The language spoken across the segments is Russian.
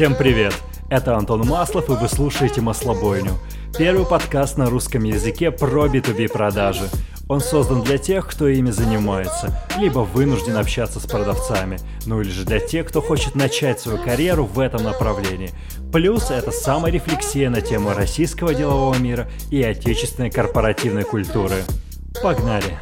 Всем привет! Это Антон Маслов, и вы слушаете «Маслобойню» — первый подкаст на русском языке про B2B продажи. Он создан для тех, кто ими занимается, либо вынужден общаться с продавцами, ну или же для тех, кто хочет начать свою карьеру в этом направлении. Плюс это саморефлексия на тему российского делового мира и отечественной корпоративной культуры. Погнали!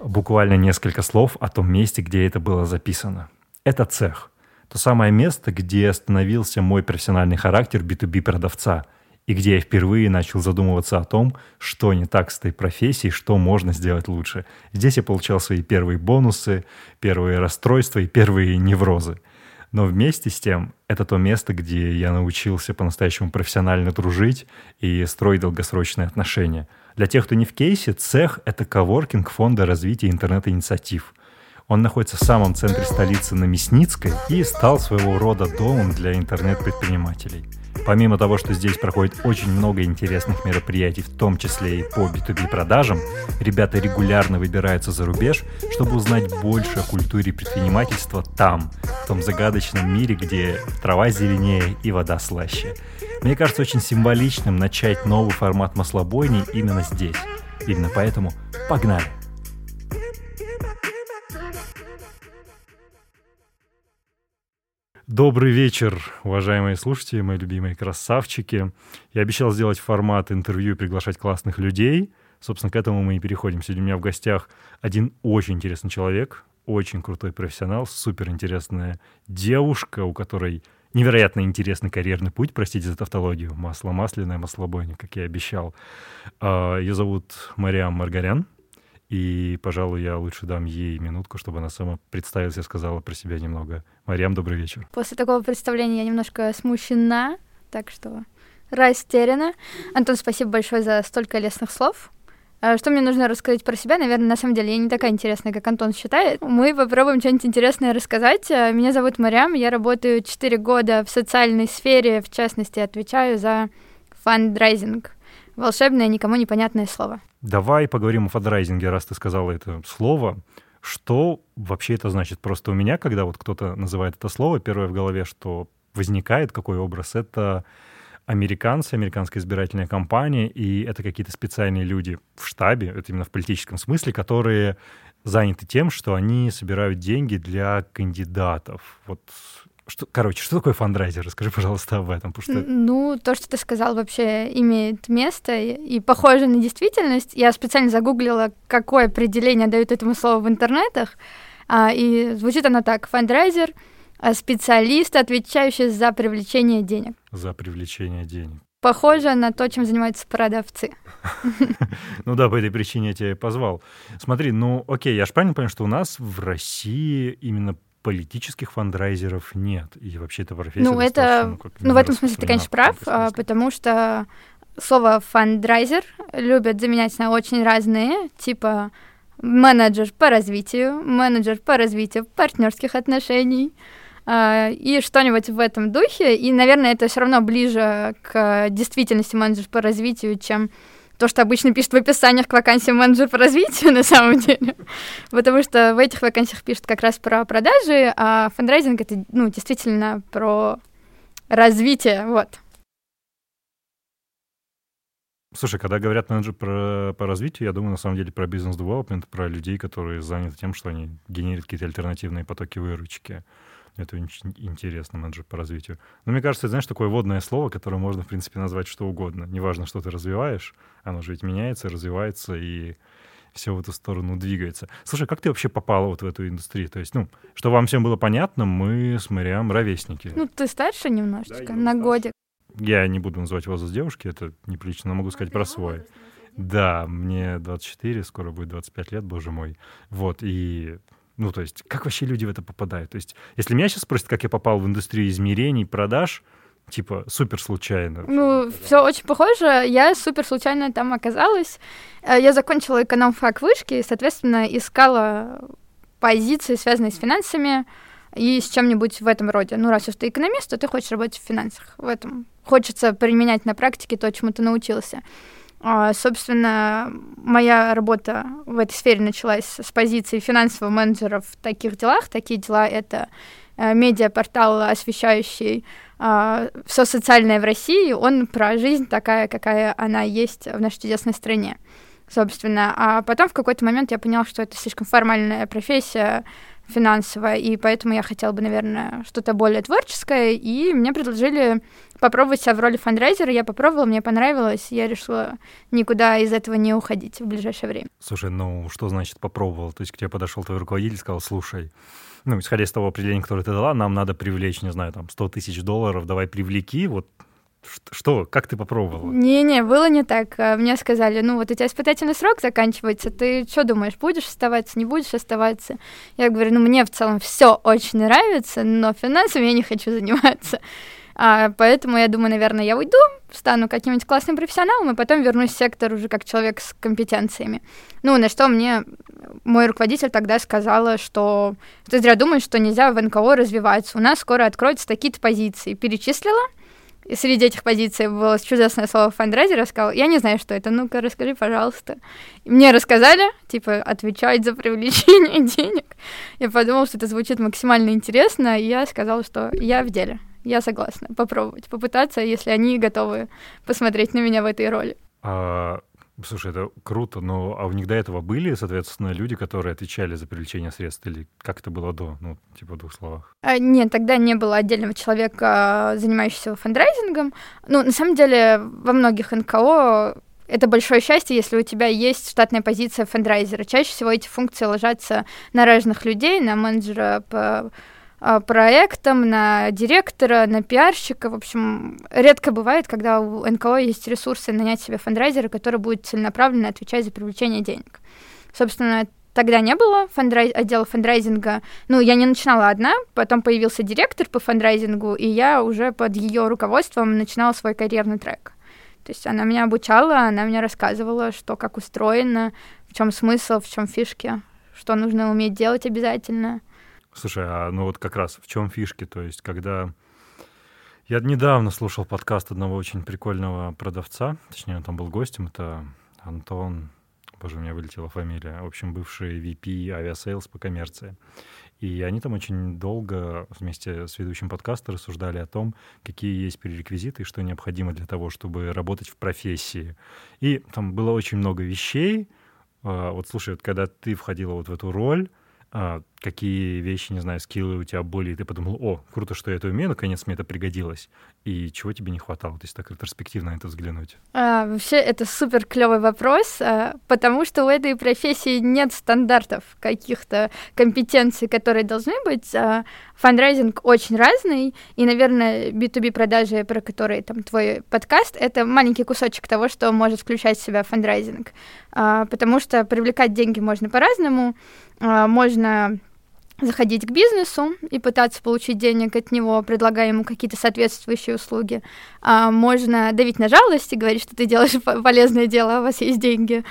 Буквально несколько слов о том месте, где это было записано. Это цех. То самое место, где остановился мой профессиональный характер B2B продавца и где я впервые начал задумываться о том, что не так с этой профессией, что можно сделать лучше. Здесь я получал свои первые бонусы, первые расстройства и первые неврозы. Но вместе с тем, это то место, где я научился по-настоящему профессионально дружить и строить долгосрочные отношения. Для тех, кто не в кейсе, цех — это коворкинг фонда развития интернет-инициатив. Он находится в самом центре столицы на Мясницкой и стал своего рода домом для интернет-предпринимателей. Помимо того, что здесь проходит очень много интересных мероприятий, в том числе и по B2B продажам, ребята регулярно выбираются за рубеж, чтобы узнать больше о культуре предпринимательства там, в том загадочном мире, где трава зеленее и вода слаще. Мне кажется очень символичным начать новый формат маслобойни именно здесь. Именно поэтому погнали! Добрый вечер, уважаемые слушатели, мои любимые красавчики. Я обещал сделать формат интервью и приглашать классных людей. Собственно, к этому мы и переходим. Сегодня у меня в гостях один очень интересный человек, очень крутой профессионал, супер интересная девушка, у которой невероятно интересный карьерный путь, простите за тавтологию, масло масляное, маслобойня, как я обещал. А, Ее зовут Мариам Маргарян. И, пожалуй, я лучше дам ей минутку, чтобы она сама представилась и сказала про себя немного. Мариам, добрый вечер. После такого представления я немножко смущена, так что растеряна. Антон, спасибо большое за столько лестных слов. А что мне нужно рассказать про себя? Наверное, на самом деле я не такая интересная, как Антон считает. Мы попробуем что-нибудь интересное рассказать. А, меня зовут Мариам, я работаю 4 года в социальной сфере, в частности, отвечаю за фандрайзинг. Волшебное, никому непонятное слово. Давай поговорим о фандрайзинге, раз ты сказала это слово. Что вообще это значит? Просто у меня, когда вот кто-то называет это слово, первое в голове, что возникает, какой образ, это американцы, американская избирательная кампания, и это какие-то специальные люди в штабе, это именно в политическом смысле, которые заняты тем, что они собирают деньги для кандидатов. Вот что, короче, что такое фандрайзер? Расскажи, пожалуйста, об этом. Потому что... Ну, то, что ты сказал, вообще имеет место и, и похоже на действительность. Я специально загуглила, какое определение дают этому слову в интернетах. А, и звучит оно так. Фандрайзер — специалист, отвечающий за привлечение денег. За привлечение денег. Похоже на то, чем занимаются продавцы. Ну да, по этой причине я тебя позвал. Смотри, ну окей, я же правильно понимаю, что у нас в России именно политических фандрайзеров нет. И вообще это профессия Ну, это... Ну, ну, в этом смысле ты, конечно, прав, а, потому что слово фандрайзер любят заменять на очень разные, типа менеджер по развитию, менеджер по развитию партнерских отношений, а, и что-нибудь в этом духе. И, наверное, это все равно ближе к действительности менеджер по развитию, чем то, что обычно пишут в описаниях к вакансиям менеджер по развитию на самом деле. Потому что в этих вакансиях пишут как раз про продажи, а фандрайзинг — это, ну, действительно про развитие, вот. Слушай, когда говорят менеджер про, по развитию, я думаю, на самом деле, про бизнес-девелопмент, про людей, которые заняты тем, что они генерят какие-то альтернативные потоки выручки. Это очень интересно, менеджер по развитию. Но мне кажется, это, знаешь, такое водное слово, которое можно, в принципе, назвать что угодно. Неважно, что ты развиваешь, оно же ведь меняется, развивается и все в эту сторону двигается. Слушай, как ты вообще попала вот в эту индустрию? То есть, ну, что вам всем было понятно, мы с Мариам ровесники. Ну, ты старше немножечко, да, на годик. Я не буду называть возраст девушки, это неприлично, но могу сказать про свой. Да, мне 24, скоро будет 25 лет, боже мой. Вот, и ну, то есть, как вообще люди в это попадают? То есть, если меня сейчас спросят, как я попал в индустрию измерений, продаж, типа супер случайно. Ну, все очень похоже. Я супер случайно там оказалась. Э, я закончила эконом-фак вышки и, соответственно, искала позиции, связанные с финансами и с чем-нибудь в этом роде. Ну, раз уж ты экономист, то ты хочешь работать в финансах. В этом хочется применять на практике то, чему ты научился. А, собственно, моя работа в этой сфере началась с позиции финансового менеджера в таких делах. Такие дела — это э, медиапортал, освещающий э, все социальное в России. Он про жизнь такая, какая она есть в нашей чудесной стране, собственно. А потом в какой-то момент я поняла, что это слишком формальная профессия, финансовая, и поэтому я хотела бы, наверное, что-то более творческое, и мне предложили попробовать себя в роли фандрайзера, я попробовала, мне понравилось, я решила никуда из этого не уходить в ближайшее время. Слушай, ну что значит попробовал? То есть к тебе подошел твой руководитель и сказал, слушай, ну, исходя из того определения, которое ты дала, нам надо привлечь, не знаю, там, 100 тысяч долларов, давай привлеки, вот что? Как ты попробовала? Не-не, было не так. А, мне сказали, ну вот у тебя испытательный срок заканчивается, ты что думаешь, будешь оставаться, не будешь оставаться? Я говорю, ну мне в целом все очень нравится, но финансами я не хочу заниматься. А, поэтому я думаю, наверное, я уйду, стану каким-нибудь классным профессионалом, и потом вернусь в сектор уже как человек с компетенциями. Ну, на что мне мой руководитель тогда сказала, что ты зря думаешь, что нельзя в НКО развиваться. У нас скоро откроются такие-то позиции. Перечислила, и среди этих позиций было чудесное слово фандрайзер, я сказала, я не знаю, что это, ну-ка расскажи, пожалуйста. И мне рассказали, типа, отвечать за привлечение денег. Я подумала, что это звучит максимально интересно, и я сказала, что я в деле, я согласна попробовать, попытаться, если они готовы посмотреть на меня в этой роли. А Слушай, это круто, но а у них до этого были, соответственно, люди, которые отвечали за привлечение средств, или как это было до, ну, типа в двух словах? А, нет, тогда не было отдельного человека, занимающегося фандрайзингом. Ну, на самом деле, во многих НКО это большое счастье, если у тебя есть штатная позиция фандрайзера. Чаще всего эти функции ложатся на разных людей, на менеджера по проектам, на директора, на пиарщика. В общем, редко бывает, когда у НКО есть ресурсы нанять себе фандрайзера, который будет целенаправленно отвечать за привлечение денег. Собственно, тогда не было фандрай... отдела фандрайзинга. Ну, я не начинала одна, потом появился директор по фандрайзингу, и я уже под ее руководством начинала свой карьерный трек. То есть она меня обучала, она мне рассказывала, что как устроено, в чем смысл, в чем фишки, что нужно уметь делать обязательно. Слушай, а ну вот как раз в чем фишки? То есть, когда я недавно слушал подкаст одного очень прикольного продавца, точнее, он там был гостем, это Антон, боже, у меня вылетела фамилия, в общем, бывший VP Aviasales по коммерции. И они там очень долго вместе с ведущим подкаста рассуждали о том, какие есть пререквизиты и что необходимо для того, чтобы работать в профессии. И там было очень много вещей. А, вот слушай, вот когда ты входила вот в эту роль, а, какие вещи, не знаю, скиллы у тебя были, и ты подумал, о, круто, что я это умею, наконец мне это пригодилось, и чего тебе не хватало, то есть так ретроспективно на это взглянуть? А, вообще, это супер клевый вопрос, а, потому что у этой профессии нет стандартов каких-то компетенций, которые должны быть. А, фандрайзинг очень разный, и, наверное, B2B продажи, про которые там твой подкаст, это маленький кусочек того, что может включать в себя фандрайзинг, а, потому что привлекать деньги можно по-разному, а, можно заходить к бизнесу и пытаться получить денег от него, предлагая ему какие-то соответствующие услуги. А можно давить на жалость и говорить, что ты делаешь полезное дело, а у вас есть деньги,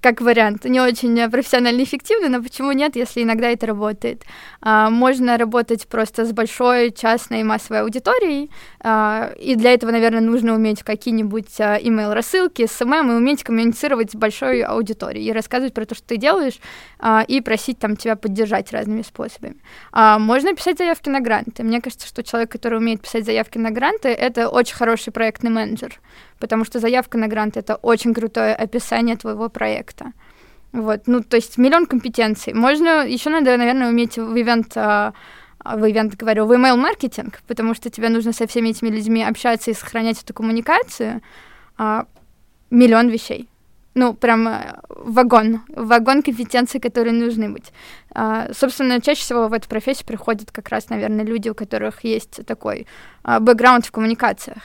как вариант. Не очень профессионально эффективно, но почему нет, если иногда это работает. А, можно работать просто с большой частной массовой аудиторией, а, и для этого, наверное, нужно уметь какие-нибудь а, email-рассылки, SMM, и уметь коммуницировать с большой аудиторией, и рассказывать про то, что ты делаешь, а, и просить там тебя поддержать разными способами. А, можно писать заявки на гранты. Мне кажется, что человек, который умеет писать заявки на гранты, это очень хороший проектный менеджер, потому что заявка на грант — это очень крутое описание твоего проекта. Вот, ну, то есть миллион компетенций. Можно, еще надо, наверное, уметь в ивент а, в ивент, говорю, в email маркетинг, потому что тебе нужно со всеми этими людьми общаться и сохранять эту коммуникацию. А, миллион вещей. Ну, прям э, вагон, вагон компетенций, которые нужны быть. А, собственно, чаще всего в эту профессию приходят как раз, наверное, люди, у которых есть такой а, бэкграунд в коммуникациях.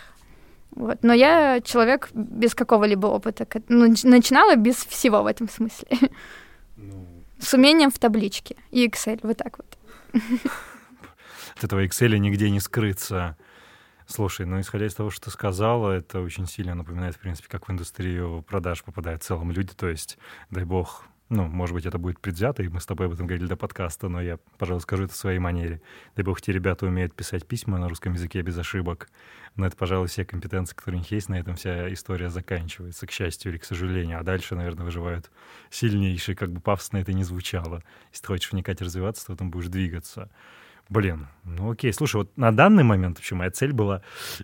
Вот. Но я человек без какого-либо опыта. Ну, начинала без всего в этом смысле. Ну... С умением в табличке и Excel, вот так вот. От этого Excel нигде не скрыться. Слушай, ну исходя из того, что ты сказала, это очень сильно напоминает, в принципе, как в индустрию продаж попадают в целом люди. То есть, дай бог, ну, может быть, это будет предвзято, и мы с тобой об этом говорили до подкаста, но я, пожалуй, скажу это в своей манере. Дай бог, те ребята умеют писать письма на русском языке без ошибок. Но это, пожалуй, все компетенции, которые у них есть, на этом вся история заканчивается, к счастью или к сожалению. А дальше, наверное, выживают сильнейшие, как бы пафосно это ни звучало. Если ты хочешь вникать и развиваться, то там будешь двигаться. Блин, ну окей. Слушай, вот на данный момент вообще моя цель была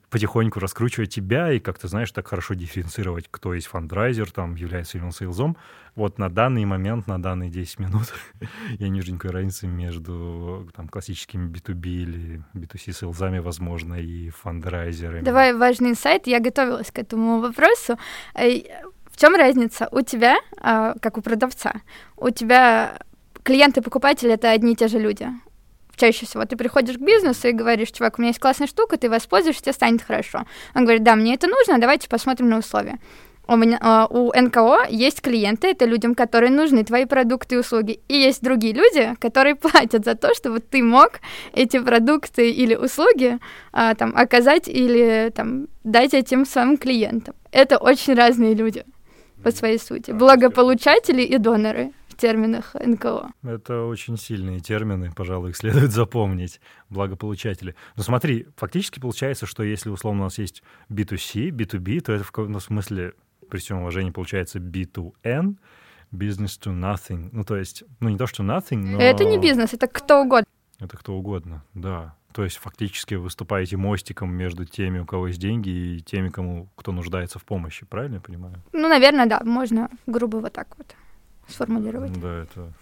потихоньку раскручивать тебя и как-то, знаешь, так хорошо дифференцировать, кто есть фандрайзер, там, является ли он сейлзом. Вот на данный момент, на данные 10 минут я не вижу никакой разницы между там, классическими B2B или B2C сейлзами, возможно, и фандрайзерами. Давай важный инсайт. Я готовилась к этому вопросу. Э, в чем разница у тебя, а, как у продавца? У тебя клиенты и покупатели — это одни и те же люди чаще всего ты приходишь к бизнесу и говоришь, чувак, у меня есть классная штука, ты воспользуешься, тебе станет хорошо. Он говорит, да, мне это нужно, давайте посмотрим на условия. У, меня, а, у НКО есть клиенты, это людям, которые нужны твои продукты и услуги. И есть другие люди, которые платят за то, чтобы ты мог эти продукты или услуги а, там, оказать или там, дать этим своим клиентам. Это очень разные люди по своей сути. Благополучатели и доноры терминах НКО. Это очень сильные термины, пожалуй, их следует запомнить, благополучатели. Но смотри, фактически получается, что если условно у нас есть B2C, B2B, то это в каком-то смысле, при всем уважении, получается B2N, business to nothing. Ну, то есть, ну, не то, что nothing, но... Это не бизнес, это кто угодно. Это кто угодно, да. То есть фактически выступаете мостиком между теми, у кого есть деньги, и теми, кому кто нуждается в помощи, правильно я понимаю? Ну, наверное, да, можно грубо вот так вот сформулировать. Да, это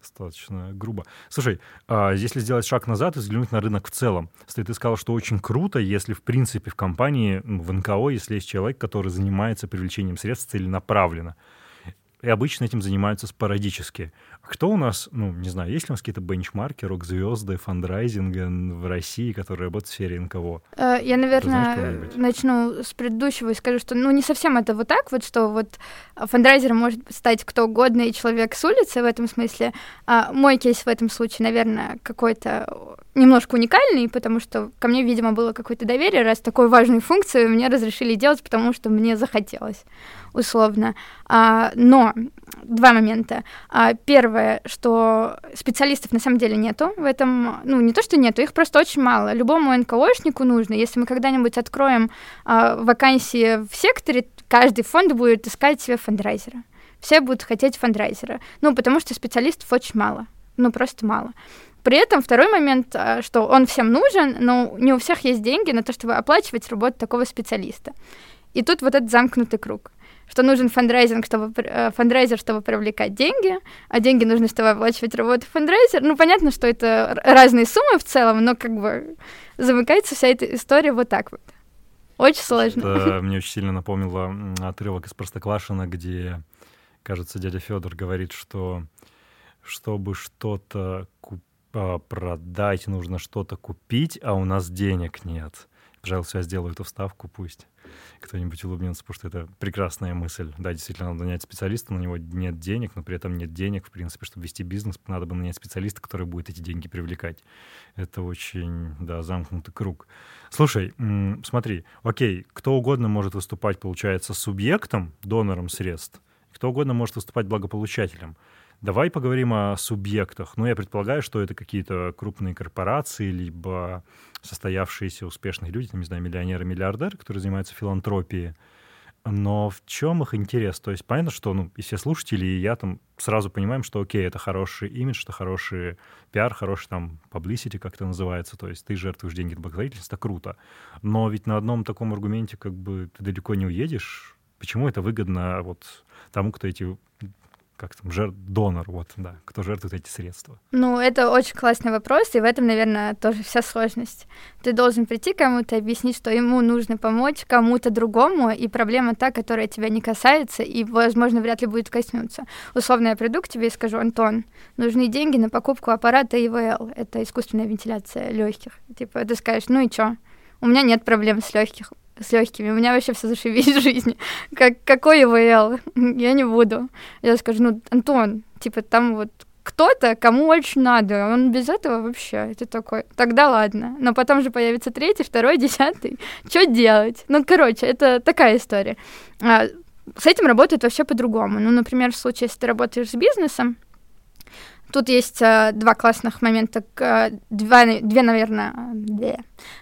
достаточно грубо. Слушай, а если сделать шаг назад и взглянуть на рынок в целом, ты сказал, что очень круто, если в принципе в компании, в НКО, если есть человек, который занимается привлечением средств целенаправленно. И обычно этим занимаются спорадически. Кто у нас, ну, не знаю, есть ли у нас какие-то бенчмарки, рок-звезды, фандрайзинга в России, которые работают в сфере НКО? Э, я, наверное, начну с предыдущего и скажу, что, ну, не совсем это вот так вот, что вот фандрайзером может стать кто угодно и человек с улицы в этом смысле. А мой кейс в этом случае, наверное, какой-то немножко уникальный, потому что ко мне, видимо, было какое-то доверие, раз такую важную функцию мне разрешили делать, потому что мне захотелось, условно. А, но два момента. А, первое, что специалистов на самом деле нету в этом, ну, не то, что нету, их просто очень мало. Любому НКОшнику нужно, если мы когда-нибудь откроем а, вакансии в секторе, каждый фонд будет искать себе фандрайзера. Все будут хотеть фандрайзера. Ну, потому что специалистов очень мало. Ну, просто мало. При этом второй момент, а, что он всем нужен, но не у всех есть деньги на то, чтобы оплачивать работу такого специалиста. И тут вот этот замкнутый круг что нужен фандрайзинг, чтобы, э, фандрайзер, чтобы привлекать деньги, а деньги нужны, чтобы оплачивать работу фандрайзер. Ну, понятно, что это разные суммы в целом, но как бы замыкается вся эта история вот так вот. Очень сложно. Это мне очень сильно напомнило отрывок из Простоквашина, где, кажется, дядя Федор говорит, что чтобы что-то купить, продать, нужно что-то купить, а у нас денег нет. Пожалуйста, я сделаю эту вставку, пусть кто-нибудь улыбнется, потому что это прекрасная мысль. Да, действительно, надо нанять специалиста, на него нет денег, но при этом нет денег, в принципе, чтобы вести бизнес, надо бы нанять специалиста, который будет эти деньги привлекать. Это очень, да, замкнутый круг. Слушай, смотри, окей, кто угодно может выступать, получается, субъектом, донором средств, кто угодно может выступать благополучателем. Давай поговорим о субъектах. Ну, я предполагаю, что это какие-то крупные корпорации, либо состоявшиеся успешные люди, не знаю, миллионеры, миллиардеры, которые занимаются филантропией. Но в чем их интерес? То есть понятно, что ну, и все слушатели, и я там сразу понимаем, что окей, это хороший имидж, что хороший пиар, хороший там publicity, как это называется. То есть ты жертвуешь деньги на благотворительность, это круто. Но ведь на одном таком аргументе как бы ты далеко не уедешь. Почему это выгодно вот тому, кто эти как там, жертв, донор, вот, да, кто жертвует эти средства? Ну, это очень классный вопрос, и в этом, наверное, тоже вся сложность. Ты должен прийти кому-то, объяснить, что ему нужно помочь кому-то другому, и проблема та, которая тебя не касается, и, возможно, вряд ли будет коснуться. Условно я приду к тебе и скажу, Антон, нужны деньги на покупку аппарата ИВЛ, это искусственная вентиляция легких. Типа, ты скажешь, ну и чё? У меня нет проблем с легких с легкими. У меня вообще все зашибись в жизни. Как, какой ИВЛ? Я не буду. Я скажу, ну, Антон, типа, там вот кто-то, кому очень надо, он без этого вообще, это такой, тогда ладно. Но потом же появится третий, второй, десятый, что делать? Ну, короче, это такая история. А, с этим работает вообще по-другому. Ну, например, в случае, если ты работаешь с бизнесом, Тут есть э, два классных момента, э, два, две, наверное, две,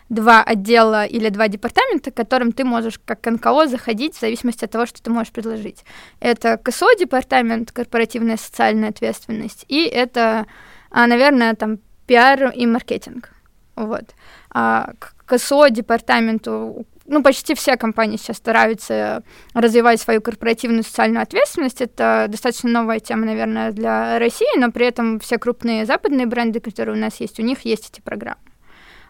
два отдела или два департамента, к которым ты можешь как НКО заходить в зависимости от того, что ты можешь предложить. Это КСО департамент, корпоративная социальная ответственность, и это, э, наверное, там пиар и маркетинг. Вот. А к КСО департаменту ну, почти все компании сейчас стараются развивать свою корпоративную социальную ответственность. Это достаточно новая тема, наверное, для России, но при этом все крупные западные бренды, которые у нас есть, у них есть эти программы.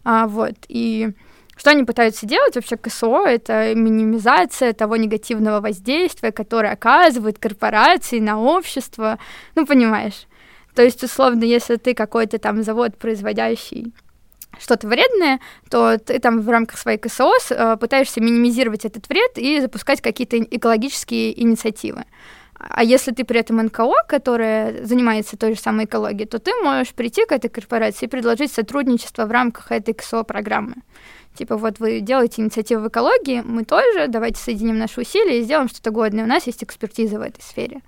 А, вот, и что они пытаются делать вообще КСО? Это минимизация того негативного воздействия, которое оказывают корпорации на общество. Ну, понимаешь. То есть, условно, если ты какой-то там завод, производящий что-то вредное, то ты там в рамках своей КСО э, пытаешься минимизировать этот вред и запускать какие-то экологические инициативы. А если ты при этом НКО, которая занимается той же самой экологией, то ты можешь прийти к этой корпорации и предложить сотрудничество в рамках этой КСО-программы. Типа, вот вы делаете инициативу в экологии, мы тоже, давайте соединим наши усилия и сделаем что-то годное. У нас есть экспертиза в этой сфере.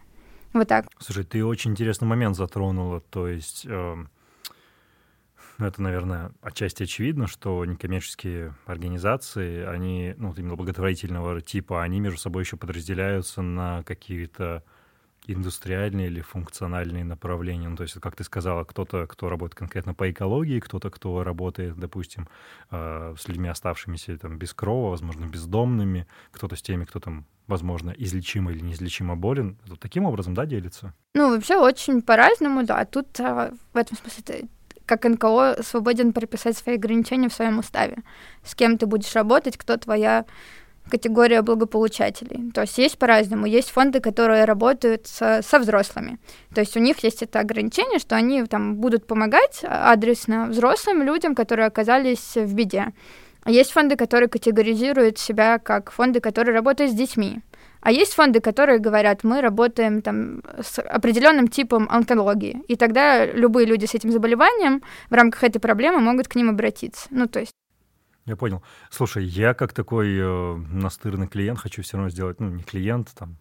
Вот так. Слушай, ты очень интересный момент затронула. То есть э, ну, это, наверное, отчасти очевидно, что некоммерческие организации, они, ну, именно благотворительного типа, они между собой еще подразделяются на какие-то индустриальные или функциональные направления. Ну, то есть, как ты сказала, кто-то, кто работает конкретно по экологии, кто-то, кто работает, допустим, э, с людьми, оставшимися там без крова, возможно, бездомными, кто-то с теми, кто там, возможно, излечимо или неизлечимо болен. Вот таким образом, да, делится? Ну, вообще очень по-разному, да. Тут а, в этом смысле как НКО свободен прописать свои ограничения в своем уставе. С кем ты будешь работать, кто твоя категория благополучателей. То есть есть по-разному. Есть фонды, которые работают со, со взрослыми. То есть у них есть это ограничение, что они там будут помогать адресно взрослым людям, которые оказались в беде. Есть фонды, которые категоризируют себя как фонды, которые работают с детьми. А есть фонды, которые говорят, мы работаем там с определенным типом онкологии, и тогда любые люди с этим заболеванием в рамках этой проблемы могут к ним обратиться. Ну, то есть я понял. Слушай, я как такой э, настырный клиент хочу все равно сделать, ну, не клиент, там,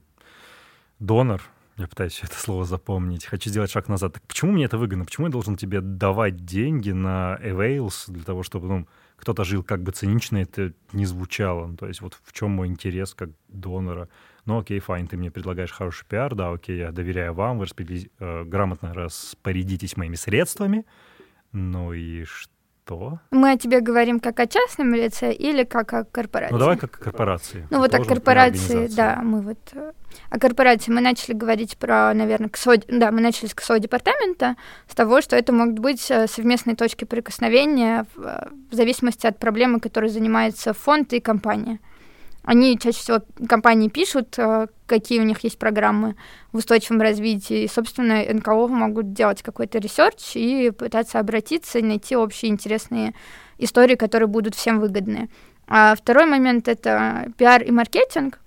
донор, я пытаюсь это слово запомнить. Хочу сделать шаг назад. Так почему мне это выгодно? Почему я должен тебе давать деньги на Avails для того, чтобы ну, кто-то жил как бы цинично, это не звучало? Ну, то есть вот в чем мой интерес как донора? Ну окей, fine, ты мне предлагаешь хороший пиар, да, окей, я доверяю вам, вы распределите, э, грамотно распорядитесь моими средствами, ну и что? Мы о тебе говорим как о частном лице или как о корпорации? Ну давай как о корпорации. Ну вот о корпорации, да, мы вот э, о корпорации мы начали говорить про, наверное, КСО, да, мы начали с КСО департамента, с того, что это могут быть э, совместные точки прикосновения в, в зависимости от проблемы, которой занимается фонд и компания. Они чаще всего компании пишут, э, какие у них есть программы в устойчивом развитии. И, собственно, НКО могут делать какой-то research и пытаться обратиться найти общие интересные истории, которые будут всем выгодны. А второй момент — это пиар и маркетинг.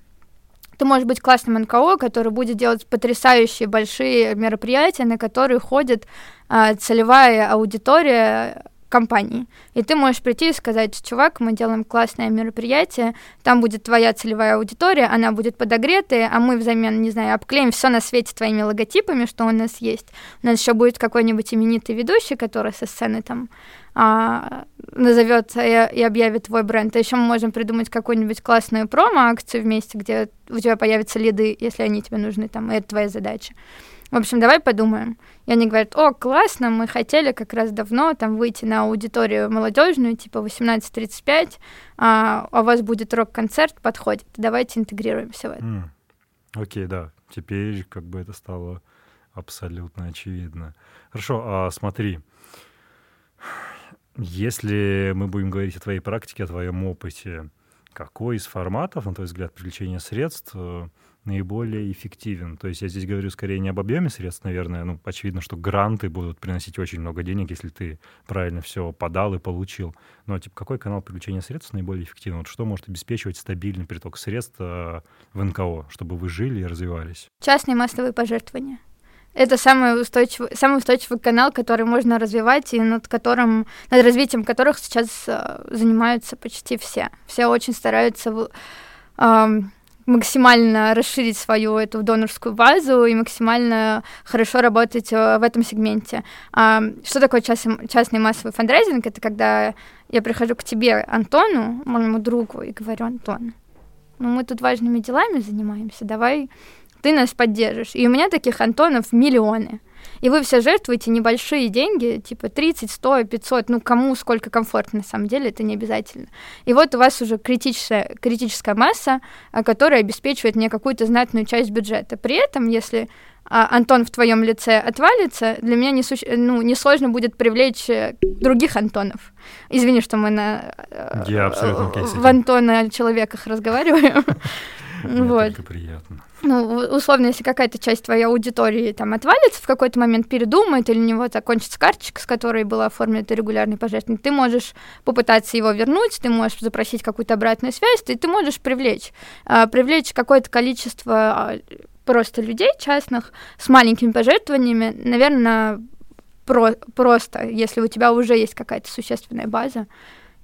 Ты можешь быть классным НКО, который будет делать потрясающие большие мероприятия, на которые ходит а, целевая аудитория компании. И ты можешь прийти и сказать, чувак, мы делаем классное мероприятие, там будет твоя целевая аудитория, она будет подогретая, а мы взамен, не знаю, обклеим все на свете твоими логотипами, что у нас есть. У нас еще будет какой-нибудь именитый ведущий, который со сцены там а, назовет и, и объявит твой бренд. А еще мы можем придумать какую-нибудь классную промо-акцию вместе, где у тебя появятся лиды, если они тебе нужны, там, и это твоя задача. В общем, давай подумаем. И они говорят, о, классно, мы хотели как раз давно там выйти на аудиторию молодежную, типа 18-35, а, а у вас будет рок-концерт, подходит, давайте интегрируемся в это. Mm. Окей, да, теперь как бы это стало абсолютно очевидно. Хорошо, а смотри, если мы будем говорить о твоей практике, о твоем опыте, какой из форматов, на твой взгляд, привлечения средств э, наиболее эффективен. То есть я здесь говорю скорее не об объеме средств, наверное. Ну, очевидно, что гранты будут приносить очень много денег, если ты правильно все подал и получил. Но типа какой канал привлечения средств наиболее эффективен? Вот что может обеспечивать стабильный приток средств э, в НКО, чтобы вы жили и развивались? Частные массовые пожертвования. Это самый устойчивый, самый устойчивый канал, который можно развивать и над которым, над развитием которых сейчас э, занимаются почти все. Все очень стараются э, максимально расширить свою эту донорскую базу и максимально хорошо работать э, в этом сегменте. А, что такое частный, массовый фандрайзинг? Это когда я прихожу к тебе, Антону, моему другу, и говорю, Антон, ну мы тут важными делами занимаемся, давай ты нас поддержишь. И у меня таких Антонов миллионы. И вы все жертвуете небольшие деньги, типа 30, 100, 500, ну кому сколько комфортно, на самом деле, это не обязательно. И вот у вас уже критическая, критическая масса, а, которая обеспечивает мне какую-то знатную часть бюджета. При этом, если а, Антон в твоем лице отвалится, для меня не суще... ну, несложно будет привлечь э, других Антонов. Извини, что мы на... Э, Я абсолютно в Антона человеках разговариваем. Вот. приятно ну, условно, если какая-то часть твоей аудитории там отвалится в какой-то момент, передумает, или у него закончится карточка, с которой была оформлена это регулярный пожертвование, ты можешь попытаться его вернуть, ты можешь запросить какую-то обратную связь, ты, ты можешь привлечь, э, привлечь какое-то количество э, просто людей частных с маленькими пожертвованиями, наверное, про просто, если у тебя уже есть какая-то существенная база.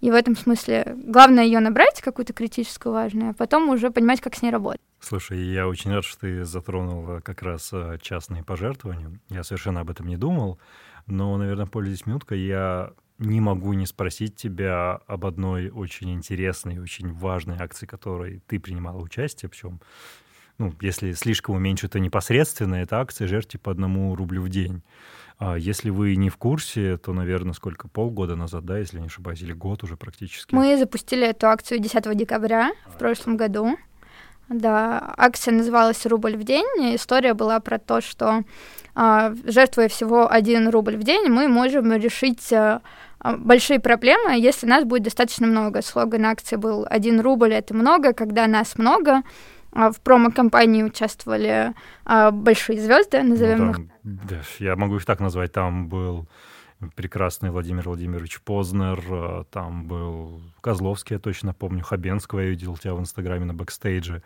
И в этом смысле главное ее набрать, какую-то критическую важную, а потом уже понимать, как с ней работать. Слушай, я очень рад, что ты затронул как раз э, частные пожертвования. Я совершенно об этом не думал, но, наверное, пользуясь минуткой, я не могу не спросить тебя об одной очень интересной, очень важной акции, которой ты принимала участие, причем ну, если слишком уменьшить, то непосредственно это акция «Жертве по одному рублю в день». А если вы не в курсе, то, наверное, сколько, полгода назад, да, если не ошибаюсь, или год уже практически? Мы запустили эту акцию 10 декабря в прошлом году. Да, акция называлась «Рубль в день». История была про то, что э, жертвуя всего один рубль в день, мы можем решить э, большие проблемы, если нас будет достаточно много. Слоган акции был «Один рубль — это много, когда нас много». А в промо-компании участвовали а, большие звезды, назовем ну, их. Да, я могу их так назвать. Там был прекрасный Владимир Владимирович Познер, а, там был Козловский, я точно помню, Хабенского я видел тебя в Инстаграме на бэкстейдже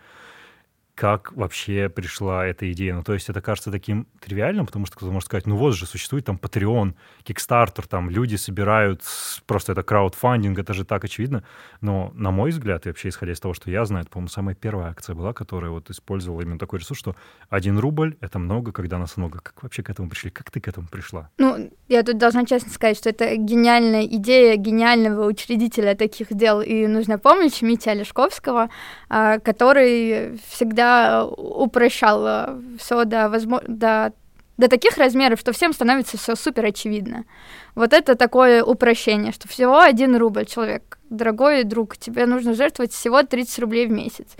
как вообще пришла эта идея. Ну, то есть это кажется таким тривиальным, потому что кто-то может сказать, ну вот же, существует там Patreon, Kickstarter, там люди собирают, просто это краудфандинг, это же так очевидно. Но, на мой взгляд, и вообще исходя из того, что я знаю, это, по-моему, самая первая акция была, которая вот использовала именно такой ресурс, что один рубль — это много, когда нас много. Как вообще к этому пришли? Как ты к этому пришла? Ну, я тут должна честно сказать, что это гениальная идея гениального учредителя таких дел, и нужна помощь Мити Олешковского, а, который всегда упрощал все до, возможно, до, до таких размеров, что всем становится все супер очевидно. Вот это такое упрощение, что всего один рубль человек, дорогой друг, тебе нужно жертвовать всего 30 рублей в месяц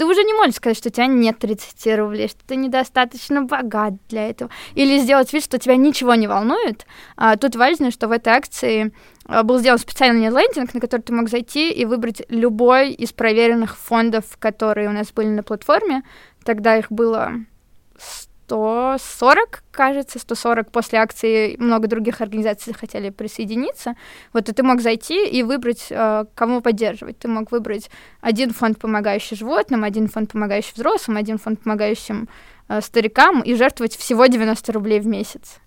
ты уже не можешь сказать, что у тебя нет 30 рублей, что ты недостаточно богат для этого. Или сделать вид, что тебя ничего не волнует. А, тут важно, что в этой акции а, был сделан специальный лендинг, на который ты мог зайти и выбрать любой из проверенных фондов, которые у нас были на платформе. Тогда их было 140, кажется, 140 после акции много других организаций хотели присоединиться. Вот и ты мог зайти и выбрать, э, кому поддерживать. Ты мог выбрать один фонд, помогающий животным, один фонд, помогающий взрослым, один фонд, помогающим э, старикам, и жертвовать всего 90 рублей в месяц.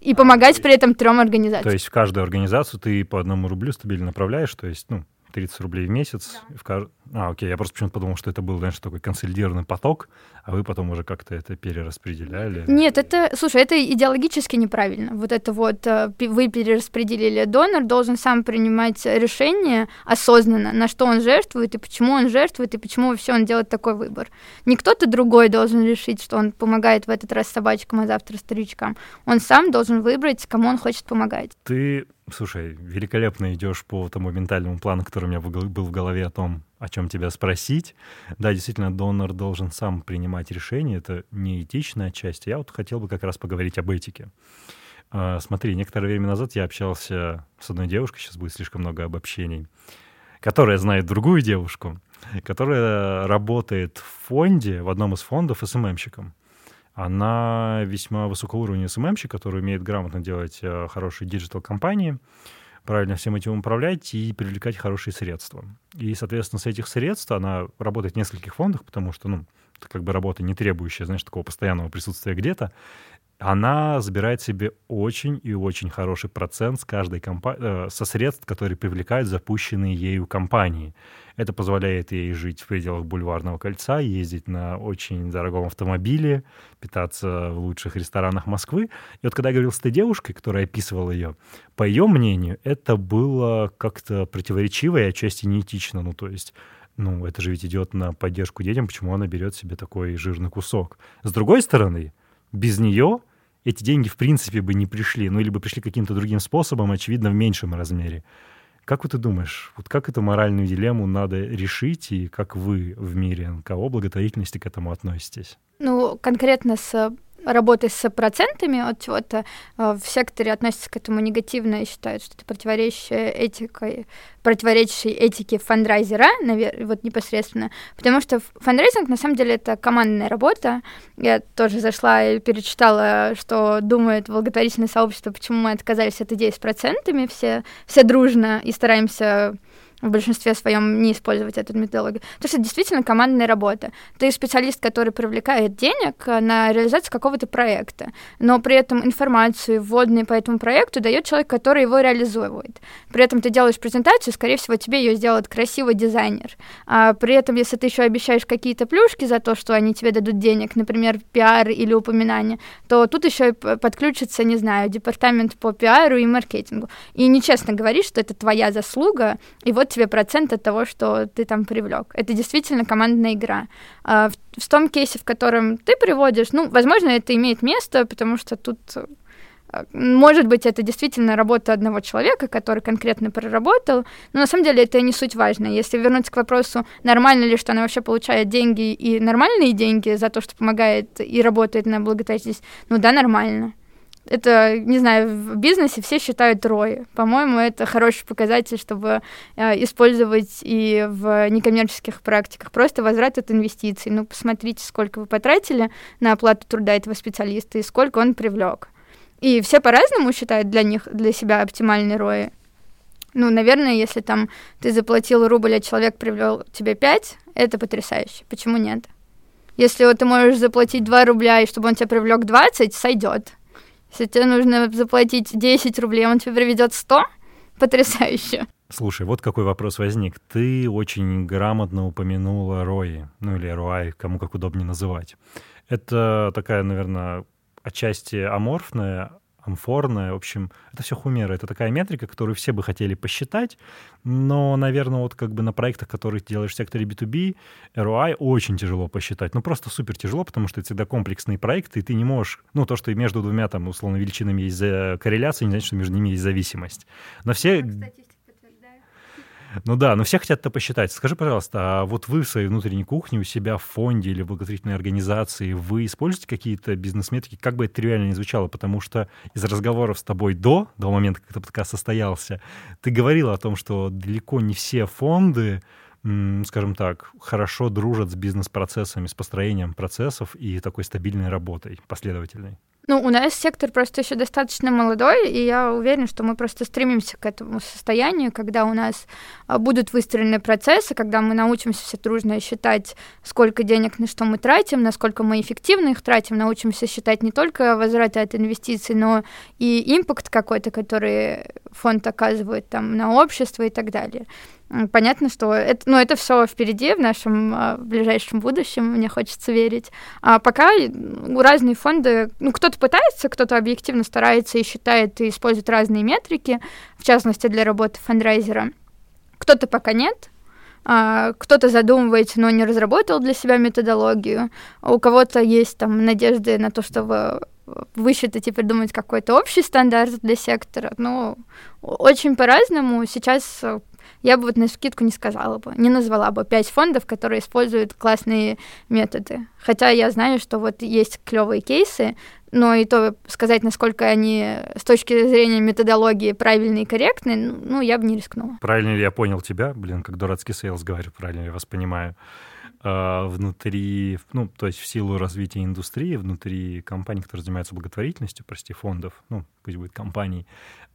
И помогать а, при этом трем организациям. То есть в каждую организацию ты по одному рублю стабильно направляешь, то есть, ну, 30 рублей в месяц. Да. В кажд... А, окей, я просто почему-то подумал, что это был, знаешь, такой консолидированный поток, а вы потом уже как-то это перераспределяли. Нет, это, слушай, это идеологически неправильно. Вот это вот э, вы перераспределили. Донор должен сам принимать решение осознанно, на что он жертвует, и почему он жертвует, и почему вообще он делает такой выбор. Не кто-то другой должен решить, что он помогает в этот раз собачкам, а завтра старичкам. Он сам должен выбрать, кому он хочет помогать. Ты Слушай, великолепно идешь по тому ментальному плану, который у меня был в голове о том, о чем тебя спросить. Да, действительно, донор должен сам принимать решение, это не этичная часть. Я вот хотел бы как раз поговорить об этике. А, смотри, некоторое время назад я общался с одной девушкой, сейчас будет слишком много обобщений, которая знает другую девушку, которая работает в фонде, в одном из фондов СММщиком она весьма высокоуровневый СММщик, который умеет грамотно делать э, хорошие digital-кампании, правильно всем этим управлять и привлекать хорошие средства. И, соответственно, с этих средств она работает в нескольких фондах, потому что, ну, как бы работа, не требующая, знаешь, такого постоянного присутствия где-то, она забирает себе очень и очень хороший процент с каждой компа- э, со средств, которые привлекают запущенные ею кампании. Это позволяет ей жить в пределах бульварного кольца, ездить на очень дорогом автомобиле, питаться в лучших ресторанах Москвы. И вот когда я говорил с этой девушкой, которая описывала ее, по ее мнению, это было как-то противоречиво и отчасти неэтично. Ну, то есть ну, это же ведь идет на поддержку детям, почему она берет себе такой жирный кусок. С другой стороны, без нее эти деньги в принципе бы не пришли, ну или бы пришли каким-то другим способом, очевидно, в меньшем размере. Как вот ты думаешь, вот как эту моральную дилемму надо решить, и как вы в мире НКО благотворительности к этому относитесь? Ну, конкретно с работы с процентами от чего-то э, в секторе относятся к этому негативно и считают, что это противоречащее этикой, противоречащей этике фандрайзера, навер- вот непосредственно, потому что фандрайзинг на самом деле это командная работа. Я тоже зашла и перечитала, что думает благотворительное сообщество, почему мы отказались от идеи с процентами все, все дружно и стараемся в большинстве своем не использовать эту методологию. Потому что это действительно командная работа. Ты специалист, который привлекает денег на реализацию какого-то проекта, но при этом информацию вводные по этому проекту дает человек, который его реализует. При этом ты делаешь презентацию, скорее всего, тебе ее сделает красивый дизайнер. А при этом, если ты еще обещаешь какие-то плюшки за то, что они тебе дадут денег, например, пиар или упоминание, то тут еще подключится, не знаю, департамент по пиару и маркетингу. И нечестно говоришь, что это твоя заслуга, и вот тебе процент от того, что ты там привлек. Это действительно командная игра. А в, в том кейсе, в котором ты приводишь, ну, возможно, это имеет место, потому что тут э, может быть, это действительно работа одного человека, который конкретно проработал, но на самом деле это не суть важно. Если вернуться к вопросу, нормально ли, что она вообще получает деньги и нормальные деньги за то, что помогает и работает на благотворительность, ну да, нормально это, не знаю, в бизнесе все считают рои. По-моему, это хороший показатель, чтобы э, использовать и в некоммерческих практиках. Просто возврат от инвестиций. Ну, посмотрите, сколько вы потратили на оплату труда этого специалиста и сколько он привлек. И все по-разному считают для них, для себя оптимальные рои. Ну, наверное, если там ты заплатил рубль, а человек привел тебе 5, это потрясающе. Почему нет? Если вот ты можешь заплатить 2 рубля, и чтобы он тебе привлек 20, сойдет. Если тебе нужно заплатить 10 рублей, он тебе приведет 100, потрясающе. Слушай, вот какой вопрос возник. Ты очень грамотно упомянула Рои, ну или Руай, кому как удобнее называть. Это такая, наверное, отчасти аморфная амфорная. В общем, это все хумера. Это такая метрика, которую все бы хотели посчитать, но, наверное, вот как бы на проектах, которые делаешь в секторе B2B, ROI очень тяжело посчитать. Ну, просто супер тяжело, потому что это всегда комплексные проекты, и ты не можешь... Ну, то, что между двумя, там, условно, величинами есть корреляция, не значит, что между ними есть зависимость. Но все... Кстати, ну да, но все хотят это посчитать. Скажи, пожалуйста, а вот вы в своей внутренней кухне у себя в фонде или в благотворительной организации, вы используете какие-то бизнес-метрики, как бы это тривиально не звучало, потому что из разговоров с тобой до, до момента, как этот подкаст состоялся, ты говорила о том, что далеко не все фонды скажем так, хорошо дружат с бизнес-процессами, с построением процессов и такой стабильной работой, последовательной. Ну, у нас сектор просто еще достаточно молодой, и я уверена, что мы просто стремимся к этому состоянию, когда у нас а, будут выстроены процессы, когда мы научимся все дружно считать, сколько денег на что мы тратим, насколько мы эффективно их тратим, научимся считать не только возвраты от инвестиций, но и импакт какой-то, который фонд оказывает там на общество и так далее. Понятно, что это, ну, это все впереди, в нашем а, в ближайшем будущем, мне хочется верить. А пока ну, разные фонды, ну, кто-то пытается, кто-то объективно старается и считает, и использует разные метрики, в частности, для работы фандрайзера. Кто-то пока нет, а, кто-то задумывается, но не разработал для себя методологию, у кого-то есть там надежды на то, чтобы высчитать и придумать какой-то общий стандарт для сектора. Ну, очень по-разному. Сейчас я бы вот на скидку не сказала бы, не назвала бы пять фондов, которые используют классные методы. Хотя я знаю, что вот есть клевые кейсы, но и то сказать, насколько они с точки зрения методологии правильные и корректные, ну, я бы не рискнула. Правильно ли я понял тебя? Блин, как дурацкий сейлс говорю, правильно я вас понимаю? Э, внутри, ну, то есть в силу развития индустрии, внутри компаний, которые занимаются благотворительностью, прости, фондов, ну, пусть будет компаний,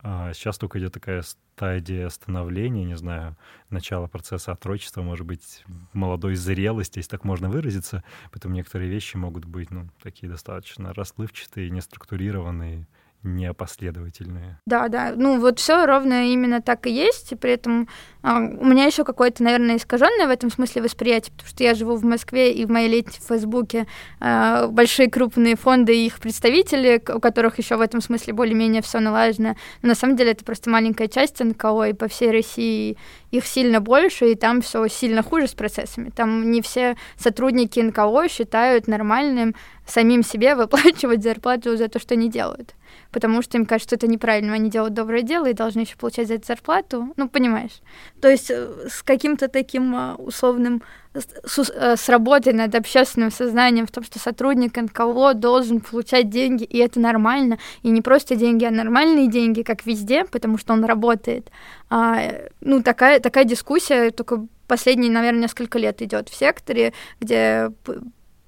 э, сейчас только идет такая стадия становления, не знаю, начало процесса отрочества, может быть, молодой зрелости, если так можно выразиться, поэтому некоторые вещи могут быть, ну, такие достаточно расплывчатые, неструктурированные, непоследовательные. Да, да. Ну, вот все ровно именно так и есть. И при этом а, у меня еще какое-то, наверное, искаженное в этом смысле восприятие, потому что я живу в Москве, и в моей лете в Фейсбуке а, большие крупные фонды и их представители, у которых еще в этом смысле более-менее все налажено. Но на самом деле это просто маленькая часть НКО, и по всей России их сильно больше, и там все сильно хуже с процессами. Там не все сотрудники НКО считают нормальным самим себе выплачивать зарплату за то, что они делают потому что им кажется, что это неправильно, они делают доброе дело и должны еще получать за это зарплату, ну, понимаешь. То есть э, с каким-то таким э, условным, с, э, с работой над общественным сознанием в том, что сотрудник НКО должен получать деньги, и это нормально, и не просто деньги, а нормальные деньги, как везде, потому что он работает. А, ну, такая, такая дискуссия только последние, наверное, несколько лет идет в секторе, где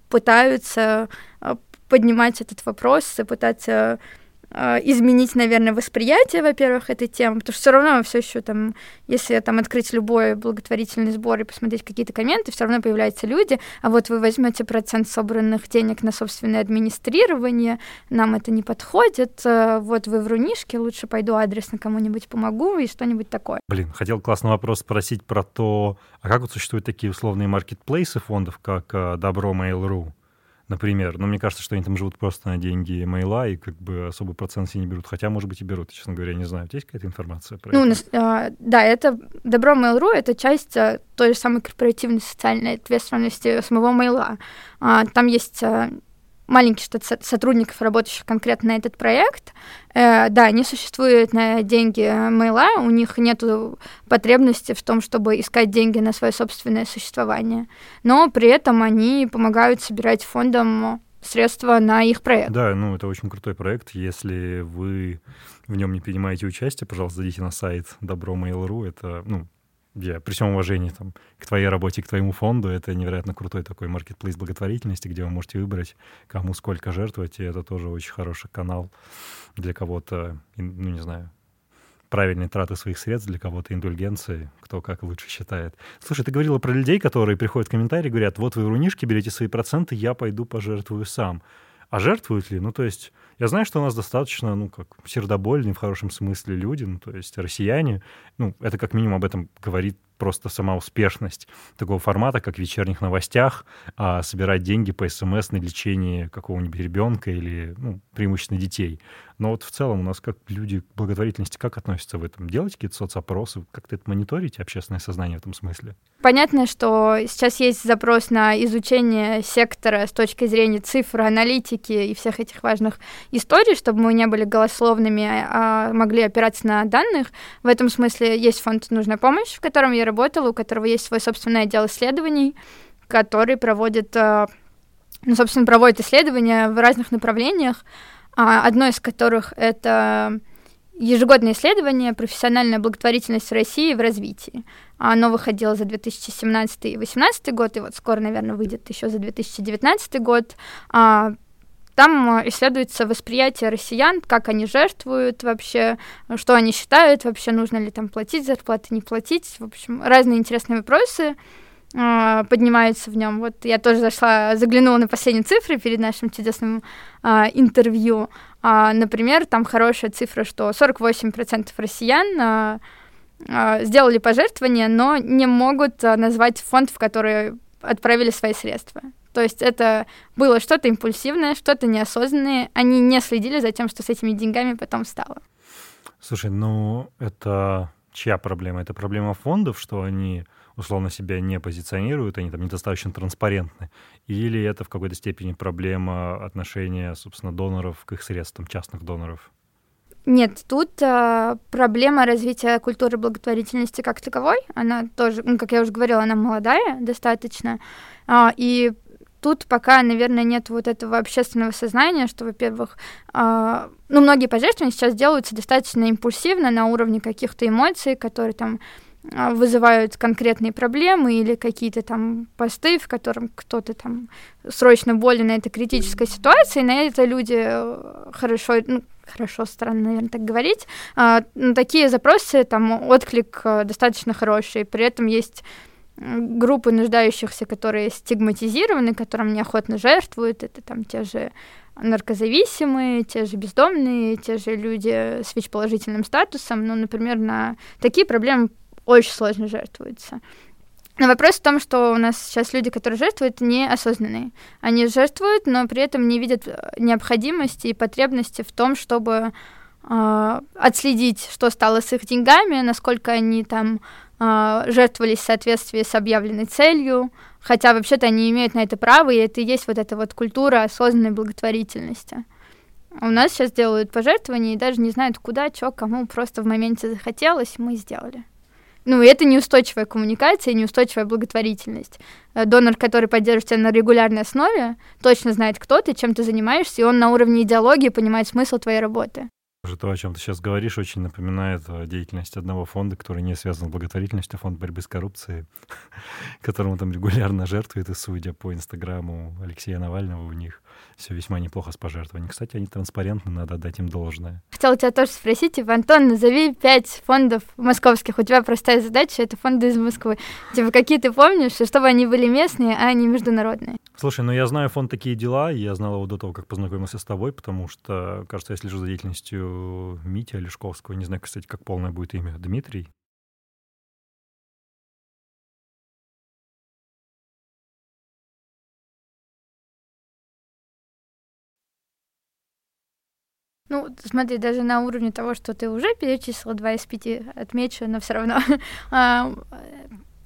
пытаются поднимать этот вопрос и пытаться изменить, наверное, восприятие, во-первых, этой темы, потому что все равно все еще там, если там открыть любой благотворительный сбор и посмотреть какие-то комменты, все равно появляются люди, а вот вы возьмете процент собранных денег на собственное администрирование, нам это не подходит, а, вот вы врунишки, лучше пойду адресно кому-нибудь помогу и что-нибудь такое. Блин, хотел классный вопрос спросить про то, а как вот существуют такие условные маркетплейсы фондов, как а, Добро Mail.ru? Например. Но мне кажется, что они там живут просто на деньги мейла и как бы особый процент себе не берут. Хотя, может быть, и берут, честно говоря, не знаю. есть какая-то информация про ну, это? А, да, это Добро Mail.ru — это часть а, той же самой корпоративной социальной ответственности самого мейла. А, там есть а, маленький штат сотрудников, работающих конкретно на этот проект. Э, да, они существуют на деньги мейла, у них нет потребности в том, чтобы искать деньги на свое собственное существование. Но при этом они помогают собирать фондом средства на их проект. Да, ну это очень крутой проект. Если вы в нем не принимаете участие, пожалуйста, зайдите на сайт добро.mail.ru. Это, ну, я при всем уважении там, к твоей работе, к твоему фонду, это невероятно крутой такой маркетплейс благотворительности, где вы можете выбрать, кому сколько жертвовать, и это тоже очень хороший канал для кого-то, ну, не знаю, правильной траты своих средств, для кого-то индульгенции, кто как лучше считает. Слушай, ты говорила про людей, которые приходят в комментарии, говорят, вот вы рунишки, берете свои проценты, я пойду пожертвую сам. А жертвуют ли? Ну, то есть я знаю, что у нас достаточно, ну, как сердобольные в хорошем смысле люди, ну, то есть россияне. Ну, это как минимум об этом говорит просто сама успешность такого формата, как в вечерних новостях, а, собирать деньги по СМС на лечение какого-нибудь ребенка или ну, преимущественно детей. Но вот в целом у нас как люди к благотворительности как относятся в этом? Делать какие-то соцопросы? Как-то это мониторить общественное сознание в этом смысле? Понятно, что сейчас есть запрос на изучение сектора с точки зрения цифр, аналитики и всех этих важных историй, чтобы мы не были голословными, а могли опираться на данных. В этом смысле есть фонд «Нужная помощь», в котором я работала, у которого есть свой собственный отдел исследований, который проводит, э, ну, собственно, проводит исследования в разных направлениях, одно из которых это ежегодное исследование «Профессиональная благотворительность в России в развитии». Оно выходило за 2017 и 2018 год, и вот скоро, наверное, выйдет еще за 2019 год. А, там исследуется восприятие россиян, как они жертвуют вообще, что они считают, вообще нужно ли там платить зарплаты, не платить. В общем, разные интересные вопросы. А, поднимаются в нем. Вот я тоже зашла, заглянула на последние цифры перед нашим чудесным а, интервью. А, например, там хорошая цифра, что 48% россиян а, сделали пожертвования, но не могут назвать фонд, в который отправили свои средства. То есть это было что-то импульсивное, что-то неосознанное. Они не следили за тем, что с этими деньгами потом стало. Слушай, ну это чья проблема? Это проблема фондов, что они условно себя не позиционируют, они там недостаточно транспарентны? Или это в какой-то степени проблема отношения, собственно, доноров к их средствам, частных доноров? Нет, тут а, проблема развития культуры благотворительности как таковой. Она тоже, ну, как я уже говорила, она молодая достаточно. А, и тут пока, наверное, нет вот этого общественного сознания, что, во-первых, э, ну, многие пожертвования сейчас делаются достаточно импульсивно на уровне каких-то эмоций, которые там вызывают конкретные проблемы или какие-то там посты, в котором кто-то там срочно болен, это критическая ситуация, и на это люди э, хорошо, ну, хорошо, странно, наверное, так говорить, а, на такие запросы там отклик э, достаточно хороший, при этом есть группы нуждающихся, которые стигматизированы, которым неохотно жертвуют, это там те же наркозависимые, те же бездомные, те же люди с ВИЧ-положительным статусом, ну, например, на такие проблемы очень сложно жертвуются. Но вопрос в том, что у нас сейчас люди, которые жертвуют, неосознанные. Они жертвуют, но при этом не видят э, необходимости и потребности в том, чтобы э, отследить, что стало с их деньгами, насколько они там э, жертвовались в соответствии с объявленной целью, хотя вообще-то они имеют на это право, и это и есть вот эта вот культура осознанной благотворительности. У нас сейчас делают пожертвования и даже не знают, куда, что, кому, просто в моменте захотелось, мы сделали. Ну, и это неустойчивая коммуникация, неустойчивая благотворительность. Э, донор, который поддерживает тебя на регулярной основе, точно знает, кто ты, чем ты занимаешься, и он на уровне идеологии понимает смысл твоей работы. То, о чем ты сейчас говоришь, очень напоминает э, деятельность одного фонда, который не связан с благотворительностью, фонд борьбы с коррупцией, которому там регулярно жертвует, и судя по инстаграму Алексея Навального, у них все весьма неплохо с пожертвованием. Кстати, они транспарентны, надо отдать им должное. Хотела тебя тоже спросить, типа, Антон, назови пять фондов московских. У тебя простая задача, это фонды из Москвы. Типа, какие ты помнишь, чтобы они были местные, а не международные? Слушай, ну я знаю фонд «Такие дела», я знал его до того, как познакомился с тобой, потому что, кажется, я слежу за деятельностью Мити Олешковского. Не знаю, кстати, как полное будет имя. Дмитрий? Ну, смотри, даже на уровне того, что ты уже перечислила два из пяти, отмечу, но все равно а,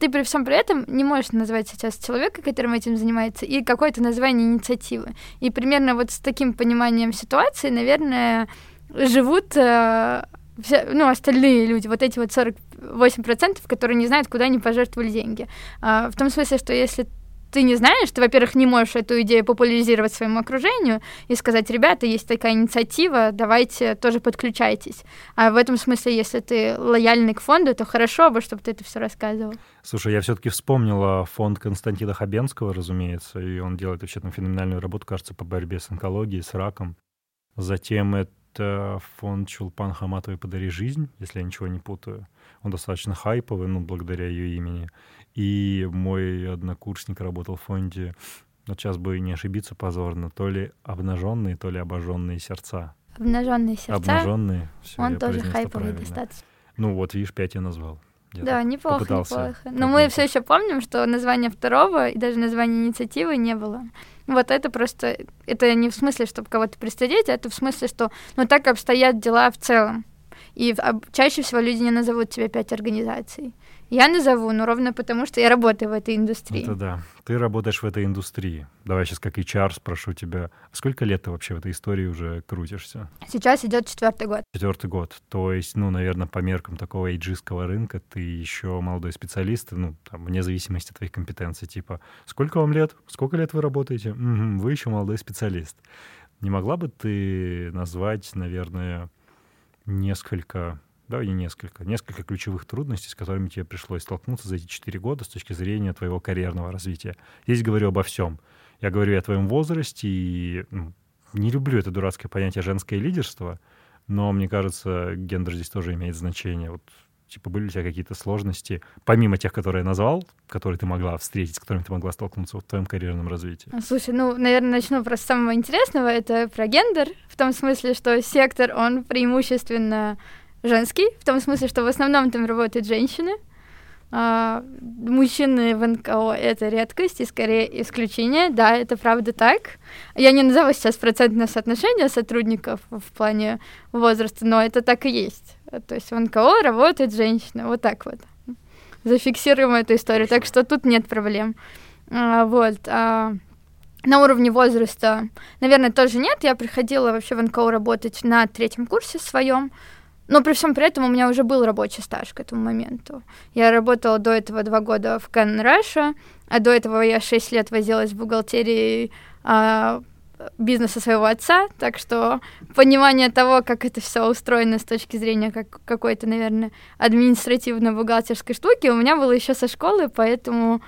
ты при всем при этом не можешь назвать сейчас человека, которым этим занимается, и какое-то название инициативы. И примерно вот с таким пониманием ситуации, наверное, живут э, все, ну, остальные люди, вот эти вот 48%, которые не знают, куда они пожертвовали деньги. А, в том смысле, что если ты не знаешь, ты, во-первых, не можешь эту идею популяризировать своему окружению и сказать, ребята, есть такая инициатива, давайте тоже подключайтесь. А в этом смысле, если ты лояльный к фонду, то хорошо бы, чтобы ты это все рассказывал. Слушай, я все-таки вспомнила фонд Константина Хабенского, разумеется, и он делает вообще там феноменальную работу, кажется, по борьбе с онкологией, с раком. Затем это фонд Чулпан Хаматовой «Подари жизнь», если я ничего не путаю. Он достаточно хайповый, ну, благодаря ее имени. И мой однокурсник работал в фонде, вот сейчас бы не ошибиться позорно, то ли обнаженные, то ли обожженные сердца. Обнаженные сердца. Обнаженные. Все, Он тоже хайповый достаточно. Ну вот, видишь, пять я назвал. Я да, неплохо, неплохо. Но мы все еще помним, что название второго и даже название инициативы не было. Вот это просто, это не в смысле, чтобы кого-то пристыдить, а это в смысле, что ну так обстоят дела в целом. И чаще всего люди не назовут тебе пять организаций. Я назову, но ровно потому, что я работаю в этой индустрии. Это да. Ты работаешь в этой индустрии. Давай сейчас как HR спрошу тебя. Сколько лет ты вообще в этой истории уже крутишься? Сейчас идет четвертый год. Четвертый год. То есть, ну, наверное, по меркам такого эйджистского рынка ты еще молодой специалист, ну, там, вне зависимости от твоих компетенций. Типа, сколько вам лет? Сколько лет вы работаете? Угу, вы еще молодой специалист. Не могла бы ты назвать, наверное, несколько да, и несколько, несколько ключевых трудностей, с которыми тебе пришлось столкнуться за эти четыре года с точки зрения твоего карьерного развития. Здесь говорю обо всем. Я говорю и о твоем возрасте, и ну, не люблю это дурацкое понятие женское лидерство, но мне кажется, гендер здесь тоже имеет значение. Вот типа были у тебя какие-то сложности, помимо тех, которые я назвал, которые ты могла встретить, с которыми ты могла столкнуться в твоем карьерном развитии? Слушай, ну, наверное, начну просто с самого интересного, это про гендер, в том смысле, что сектор, он преимущественно женский, в том смысле, что в основном там работают женщины. А, мужчины в НКО — это редкость и скорее исключение. Да, это правда так. Я не назову сейчас процентное соотношение сотрудников в плане возраста, но это так и есть. То есть в НКО работают женщины. Вот так вот. Зафиксируем эту историю. Так что тут нет проблем. А, вот. А, на уровне возраста, наверное, тоже нет. Я приходила вообще в НКО работать на третьем курсе своем. Но при всем при этом у меня уже был рабочий стаж к этому моменту. Я работала до этого два года в Canon Russia, а до этого я шесть лет возилась в бухгалтерии а, бизнеса своего отца, так что понимание того, как это все устроено с точки зрения как какой-то, наверное, административно-бухгалтерской штуки, у меня было еще со школы, поэтому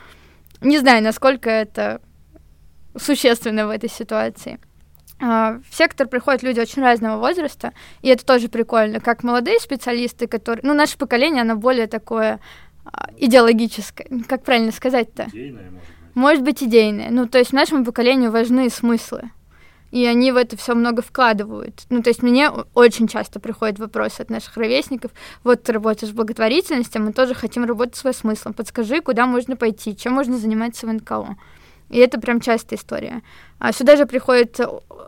не знаю, насколько это существенно в этой ситуации. А, в сектор приходят люди очень разного возраста, и это тоже прикольно, как молодые специалисты, которые... Ну, наше поколение, оно более такое а, идеологическое. Как правильно сказать-то? Идейное, может быть. Может быть, идейное. Ну, то есть нашему поколению важны смыслы. И они в это все много вкладывают. Ну, то есть мне очень часто приходят вопросы от наших ровесников. Вот ты работаешь в благотворительности, а мы тоже хотим работать своим смыслом. Подскажи, куда можно пойти, чем можно заниматься в НКО. И это прям частая история. А сюда же приходят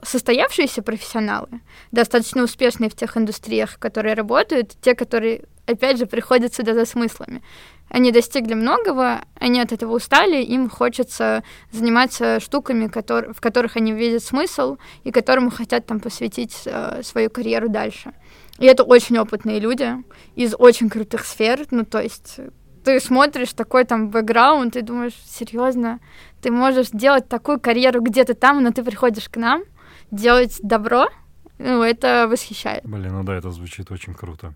состоявшиеся профессионалы, достаточно успешные в тех индустриях, которые работают, те, которые, опять же, приходят сюда за смыслами. Они достигли многого, они от этого устали, им хочется заниматься штуками, в которых они видят смысл и которым хотят там посвятить э, свою карьеру дальше. И это очень опытные люди из очень крутых сфер, ну то есть ты смотришь такой там бэкграунд и думаешь, серьезно, ты можешь делать такую карьеру где-то там, но ты приходишь к нам, делать добро, ну, это восхищает. Блин, ну да, это звучит очень круто.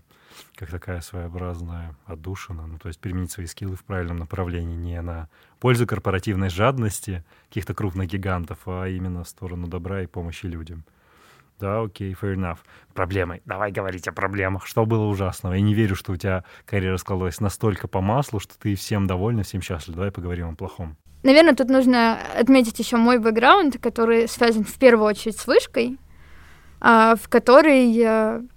Как такая своеобразная отдушина. Ну, то есть применить свои скиллы в правильном направлении, не на пользу корпоративной жадности каких-то крупных гигантов, а именно в сторону добра и помощи людям. Да, окей, fair enough. Проблемы. Давай говорить о проблемах. Что было ужасного? Я не верю, что у тебя карьера складывалась настолько по маслу, что ты всем довольна, всем счастлив. Давай поговорим о плохом. Наверное, тут нужно отметить еще мой бэкграунд, который связан в первую очередь с вышкой, а, в которой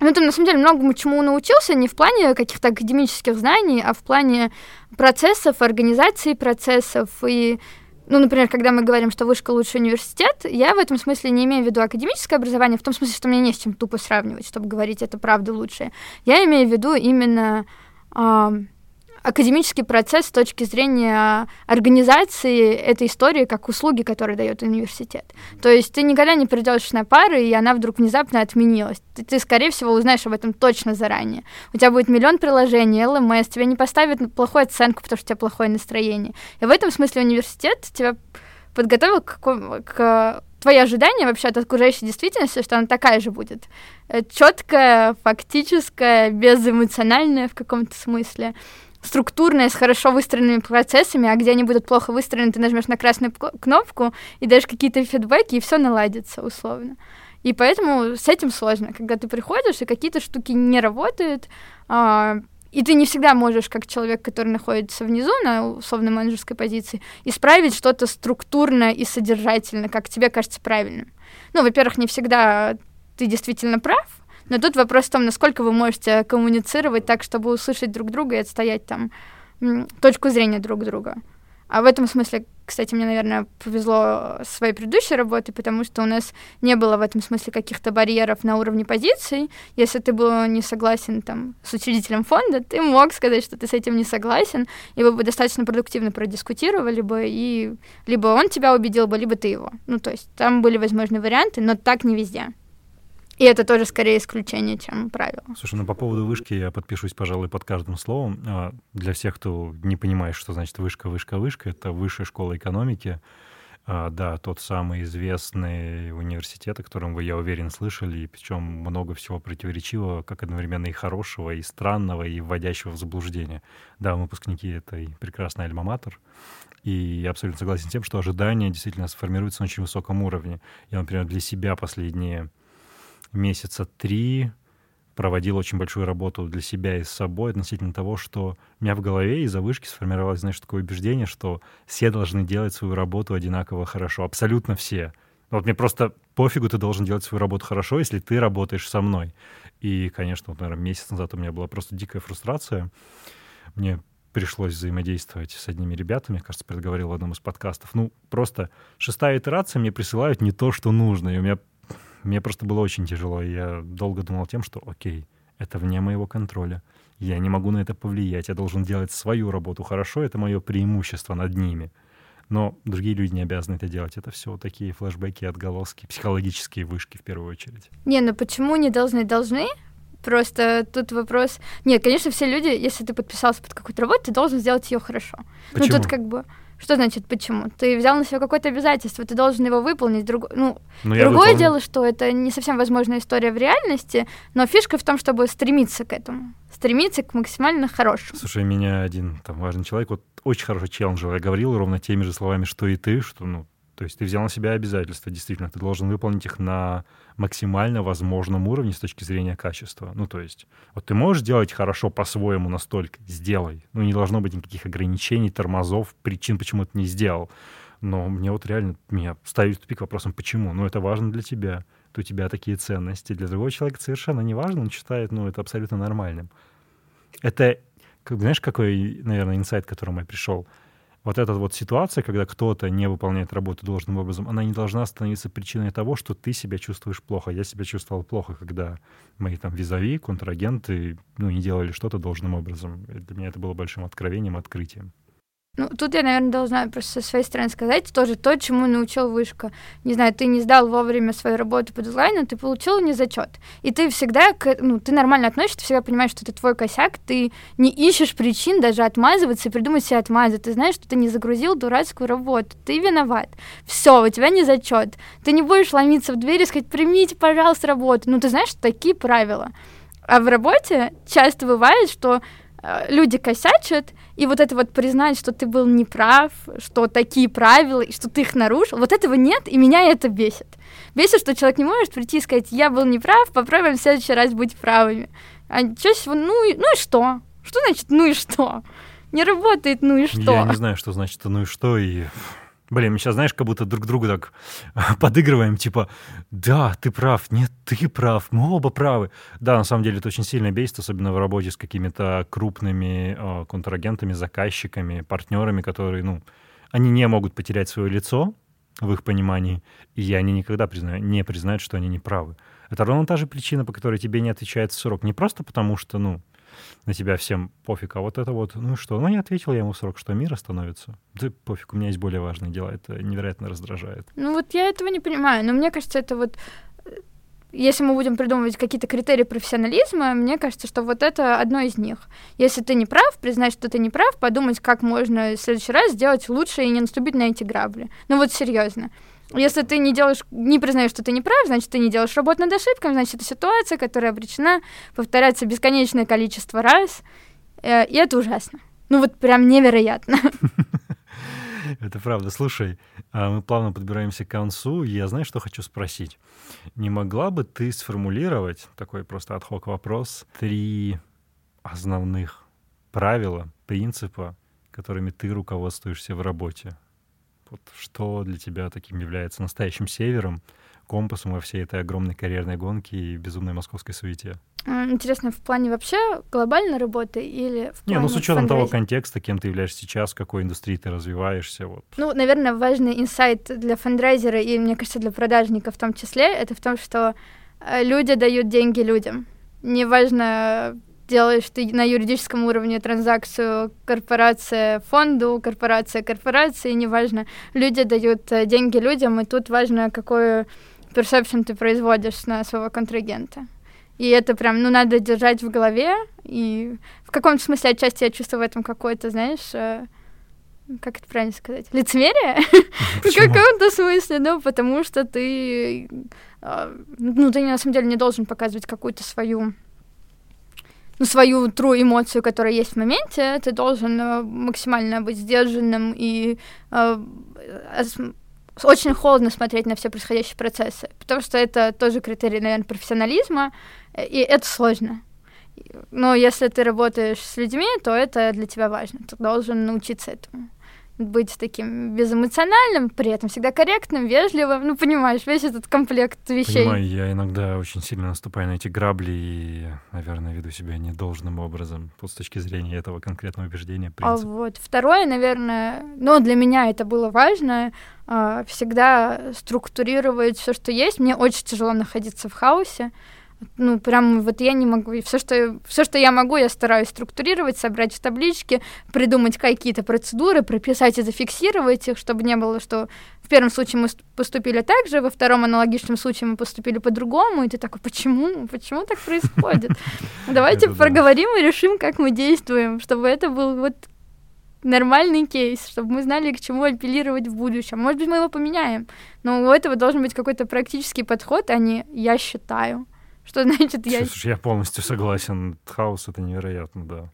ну, там, на самом деле, многому чему научился, не в плане каких-то академических знаний, а в плане процессов, организации процессов и ну, например, когда мы говорим, что вышка лучший университет, я в этом смысле не имею в виду академическое образование, в том смысле, что мне не с чем тупо сравнивать, чтобы говорить, это правда лучшее. Я имею в виду именно э, академический процесс с точки зрения организации этой истории как услуги, которые дает университет. То есть ты никогда не придешь на пары, и она вдруг внезапно отменилась. Ты, ты, скорее всего, узнаешь об этом точно заранее. У тебя будет миллион приложений, ЛМС, тебе не поставят плохую оценку, потому что у тебя плохое настроение. И в этом смысле университет тебя подготовил к, к твои ожидания вообще от окружающей действительности, что она такая же будет. Э, Четкая, фактическая, безэмоциональная в каком-то смысле структурная, с хорошо выстроенными процессами, а где они будут плохо выстроены, ты нажмешь на красную кнопку и даешь какие-то фидбэки, и все наладится условно. И поэтому с этим сложно, когда ты приходишь, и какие-то штуки не работают, а, и ты не всегда можешь, как человек, который находится внизу на условно менеджерской позиции, исправить что-то структурно и содержательно, как тебе кажется правильным. Ну, во-первых, не всегда ты действительно прав, но тут вопрос в том, насколько вы можете коммуницировать так, чтобы услышать друг друга и отстоять там точку зрения друг друга. А в этом смысле, кстати, мне, наверное, повезло с своей предыдущей работой, потому что у нас не было в этом смысле каких-то барьеров на уровне позиций. Если ты был не согласен там, с учредителем фонда, ты мог сказать, что ты с этим не согласен, и вы бы достаточно продуктивно продискутировали бы, и либо он тебя убедил бы, либо ты его. Ну, то есть там были возможные варианты, но так не везде. И это тоже скорее исключение, чем правило. Слушай, ну по поводу вышки я подпишусь, пожалуй, под каждым словом. А, для всех, кто не понимает, что значит вышка, вышка, вышка, это высшая школа экономики. А, да, тот самый известный университет, о котором вы, я уверен, слышали, и причем много всего противоречивого, как одновременно и хорошего, и странного, и вводящего в заблуждение. Да, выпускники — это и прекрасный альма-матер, и я абсолютно согласен с тем, что ожидания действительно сформируются на очень высоком уровне. Я, например, для себя последние месяца три проводил очень большую работу для себя и с собой относительно того, что у меня в голове из-за вышки сформировалось, знаешь, такое убеждение, что все должны делать свою работу одинаково хорошо. Абсолютно все. Вот мне просто пофигу, ты должен делать свою работу хорошо, если ты работаешь со мной. И, конечно, вот, наверное, месяц назад у меня была просто дикая фрустрация. Мне пришлось взаимодействовать с одними ребятами, кажется, предговорил в одном из подкастов. Ну, просто шестая итерация мне присылают не то, что нужно, и у меня мне просто было очень тяжело. И я долго думал тем, что окей, это вне моего контроля. Я не могу на это повлиять. Я должен делать свою работу хорошо. Это мое преимущество над ними. Но другие люди не обязаны это делать. Это все такие флешбеки, отголоски, психологические вышки в первую очередь. Не, ну почему не должны? Должны. Просто тут вопрос... Нет, конечно, все люди, если ты подписался под какую-то работу, ты должен сделать ее хорошо. Почему? Ну тут как бы Что значит почему? Ты взял на себя какое-то обязательство, ты должен его выполнить. Друг... Ну, ну другое дело, что это не совсем возможная история в реальности, но фишка в том, чтобы стремиться к этому. Стремиться к максимально хорошему. Слушай, меня один там важный человек, вот очень хороший челленджер, я говорил ровно теми же словами, что и ты, что, ну, то есть ты взял на себя обязательства, действительно, ты должен выполнить их на максимально возможном уровне с точки зрения качества. Ну, то есть, вот ты можешь делать хорошо по-своему настолько, сделай. Ну, не должно быть никаких ограничений, тормозов, причин, почему ты не сделал. Но мне вот реально, меня ставит в тупик вопросом, почему? Ну, это важно для тебя. То у тебя такие ценности. Для другого человека совершенно не важно, он считает, ну, это абсолютно нормальным. Это, как, знаешь, какой, наверное, инсайт, к которому я пришел? Вот эта вот ситуация, когда кто-то не выполняет работу должным образом, она не должна становиться причиной того, что ты себя чувствуешь плохо. Я себя чувствовал плохо, когда мои там визави, контрагенты, ну, не делали что-то должным образом. Для меня это было большим откровением, открытием. Ну, тут я, наверное, должна просто со своей стороны сказать тоже то, чему научил вышка. Не знаю, ты не сдал вовремя свою работу по дизайну, ты получил не зачет. И ты всегда, ну, ты нормально относишься, ты всегда понимаешь, что это твой косяк, ты не ищешь причин даже отмазываться и придумать себе отмазы. Ты знаешь, что ты не загрузил дурацкую работу, ты виноват. Все, у тебя не зачет. Ты не будешь ломиться в дверь и сказать, примите, пожалуйста, работу. Ну, ты знаешь, что такие правила. А в работе часто бывает, что люди косячат, и вот это вот признать, что ты был неправ, что такие правила, и что ты их нарушил, вот этого нет, и меня это бесит. Бесит, что человек не может прийти и сказать, я был неправ, попробуем в следующий раз быть правыми. А чаще всего, ну, и, ну и что? Что значит ну и что? Не работает, ну и что? Я не знаю, что значит ну и что, и Блин, мы сейчас, знаешь, как будто друг другу так подыгрываем, типа, да, ты прав, нет, ты прав, мы оба правы. Да, на самом деле это очень сильно бесит, особенно в работе с какими-то крупными э, контрагентами, заказчиками, партнерами, которые, ну, они не могут потерять свое лицо в их понимании, и они никогда признают, не признают, что они не правы. Это ровно та же причина, по которой тебе не отвечает срок. Не просто потому, что, ну, на тебя всем пофиг, а вот это вот, ну что, ну не ответил я ему в срок, что мир остановится. Да пофиг, у меня есть более важные дела, это невероятно раздражает. Ну вот я этого не понимаю, но мне кажется, это вот если мы будем придумывать какие-то критерии профессионализма, мне кажется, что вот это одно из них. Если ты не прав, признать, что ты не прав, подумать, как можно в следующий раз сделать лучше и не наступить на эти грабли. Ну вот серьезно. Если ты не делаешь, не признаешь, что ты не прав, значит, ты не делаешь работу над ошибками, значит, это ситуация, которая обречена повторяться бесконечное количество раз, э, и это ужасно. Ну вот прям невероятно. Это правда. Слушай, а мы плавно подбираемся к концу. Я знаю, что хочу спросить. Не могла бы ты сформулировать такой просто отхок вопрос три основных правила, принципа, которыми ты руководствуешься в работе? Вот что для тебя таким является настоящим севером, компасом во всей этой огромной карьерной гонке и безумной московской суете? Интересно, в плане вообще глобальной работы или в плане Не, ну с учетом того контекста, кем ты являешься сейчас, в какой индустрии ты развиваешься. Вот. Ну, наверное, важный инсайт для фандрайзера и, мне кажется, для продажника в том числе, это в том, что э, люди дают деньги людям. Неважно, делаешь ты на юридическом уровне транзакцию корпорация фонду, корпорация корпорации, неважно, люди дают э, деньги людям, и тут важно, какой персепшн ты производишь на своего контрагента. И это прям, ну, надо держать в голове, и в каком-то смысле отчасти я чувствую в этом какое-то, знаешь, э, как это правильно сказать, лицемерие? в каком-то смысле, ну, потому что ты, э, ну, ты на самом деле не должен показывать какую-то свою ну, свою true эмоцию, которая есть в моменте, ты должен э, максимально быть сдержанным и э, очень холодно смотреть на все происходящие процессы, потому что это тоже критерий, наверное, профессионализма, и это сложно. Но если ты работаешь с людьми, то это для тебя важно. Ты должен научиться этому быть таким безэмоциональным, при этом всегда корректным, вежливым. Ну, понимаешь, весь этот комплект вещей. Понимаю, я иногда очень сильно наступаю на эти грабли и, наверное, веду себя недолжным образом вот с точки зрения этого конкретного убеждения. А вот второе, наверное, ну, для меня это было важно, а, всегда структурировать все, что есть. Мне очень тяжело находиться в хаосе ну, прям вот я не могу. Все, что, все, что я могу, я стараюсь структурировать, собрать в табличке, придумать какие-то процедуры, прописать и зафиксировать их, чтобы не было, что в первом случае мы поступили так же, во втором аналогичном случае мы поступили по-другому, и ты такой, почему? Почему так происходит? Давайте проговорим и решим, как мы действуем, чтобы это был вот нормальный кейс, чтобы мы знали, к чему апеллировать в будущем. Может быть, мы его поменяем, но у этого должен быть какой-то практический подход, а не «я считаю». Что значит «я...» Слушай, я полностью согласен. Хаос — это невероятно, да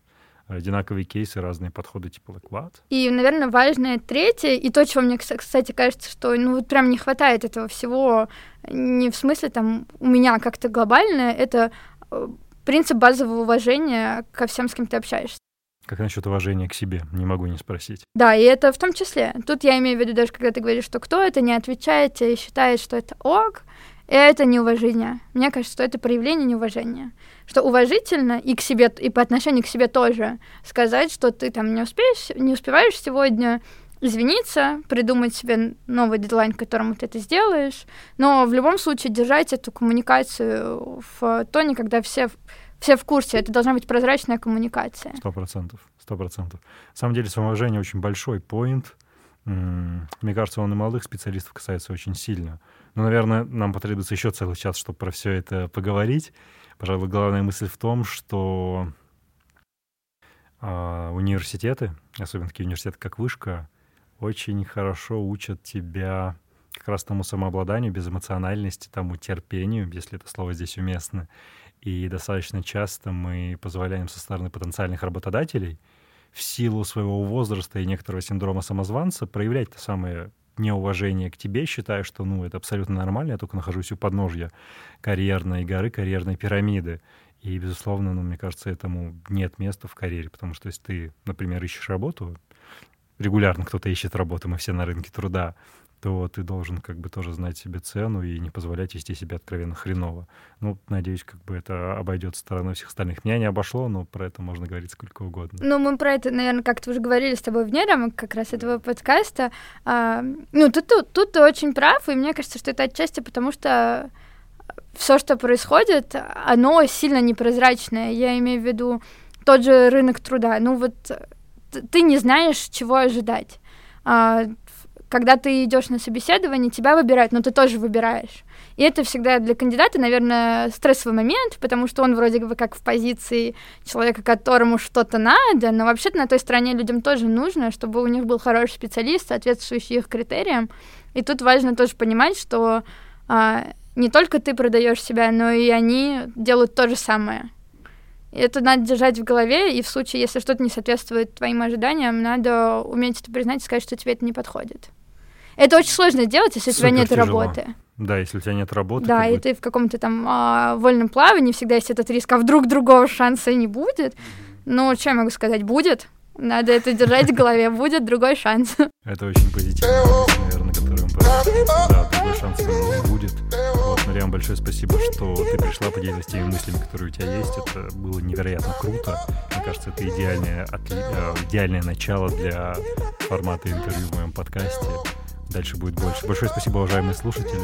одинаковые кейсы, разные подходы, типа what? И, наверное, важное третье, и то, чего мне, кстати, кажется, что ну вот прям не хватает этого всего, не в смысле там у меня как-то глобально, это э, принцип базового уважения ко всем, с кем ты общаешься. Как насчет уважения к себе? Не могу не спросить. Да, и это в том числе. Тут я имею в виду даже, когда ты говоришь, что кто это не отвечает и считает, что это ок, это неуважение. Мне кажется, что это проявление неуважения. Что уважительно и к себе, и по отношению к себе тоже сказать, что ты там не успеешь, не успеваешь сегодня, извиниться, придумать себе новый дедлайн, к которому ты это сделаешь, но в любом случае держать эту коммуникацию в тоне, когда все, все в курсе. Это должна быть прозрачная коммуникация. Сто процентов, сто процентов. На самом деле самоуважение очень большой поинт. Мне кажется, он и молодых специалистов касается очень сильно. Но, наверное, нам потребуется еще целый час, чтобы про все это поговорить. Пожалуй, главная мысль в том, что э, университеты, особенно такие университеты, как Вышка, очень хорошо учат тебя как раз тому самообладанию, безэмоциональности, тому терпению, если это слово здесь уместно. И достаточно часто мы позволяем со стороны потенциальных работодателей в силу своего возраста и некоторого синдрома самозванца проявлять то самое неуважение к тебе, считая, что ну, это абсолютно нормально, я только нахожусь у подножья карьерной горы, карьерной пирамиды. И, безусловно, ну, мне кажется, этому нет места в карьере, потому что если ты, например, ищешь работу, регулярно кто-то ищет работу, мы все на рынке труда, то ты должен как бы тоже знать себе цену и не позволять вести себя откровенно хреново. Ну, надеюсь, как бы это обойдет стороной всех остальных. Меня не обошло, но про это можно говорить сколько угодно. Ну, мы про это, наверное, как-то уже говорили с тобой вне рамок как раз этого подкаста. А, ну, тут, тут, тут ты очень прав, и мне кажется, что это отчасти потому, что все, что происходит, оно сильно непрозрачное. Я имею в виду тот же рынок труда. Ну, вот ты не знаешь, чего ожидать. А, когда ты идешь на собеседование, тебя выбирают, но ты тоже выбираешь. И это всегда для кандидата, наверное, стрессовый момент, потому что он вроде бы как в позиции человека, которому что-то надо, но вообще-то на той стороне людям тоже нужно, чтобы у них был хороший специалист, соответствующий их критериям. И тут важно тоже понимать, что а, не только ты продаешь себя, но и они делают то же самое. И это надо держать в голове, и в случае, если что-то не соответствует твоим ожиданиям, надо уметь это признать и сказать, что тебе это не подходит. Это очень сложно сделать, если Супер у тебя нет тяжело. работы. Да, если у тебя нет работы. Да, и бы... ты в каком-то там а, вольном плавании, всегда есть этот риск, а вдруг другого шанса не будет. Ну, что я могу сказать? Будет. Надо это держать в голове, будет другой шанс. Это очень позитивно, наверное, который мы Да, другой шанс будет. Вот, Мариам, большое спасибо, что ты пришла, поделилась теми мыслями, которые у тебя есть. Это было невероятно круто. Мне кажется, это идеальное, отли... Э, идеальное начало для формата интервью в моем подкасте. Дальше будет больше. Большое спасибо, уважаемые слушатели.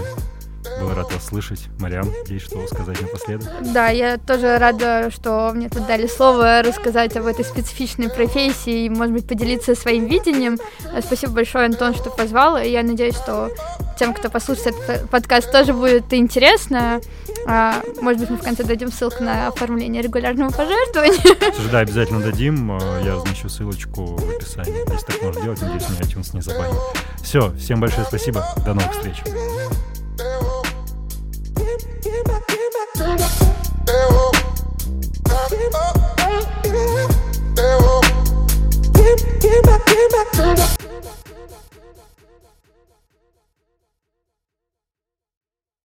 Был рад вас слышать. Марьям, есть что сказать напоследок? Да, я тоже рада, что мне тут дали слово рассказать об этой специфичной профессии и, может быть, поделиться своим видением. Спасибо большое, Антон, что позвал. И я надеюсь, что тем, кто послушает этот подкаст, тоже будет интересно. А, может быть, мы в конце дадим ссылку на оформление регулярного пожертвования. Да, обязательно дадим. А, я размещу ссылочку в описании. Если так можно делать, надеюсь, меня iTunes не забанит. Все, всем большое спасибо. До новых встреч. Give me, give me, give me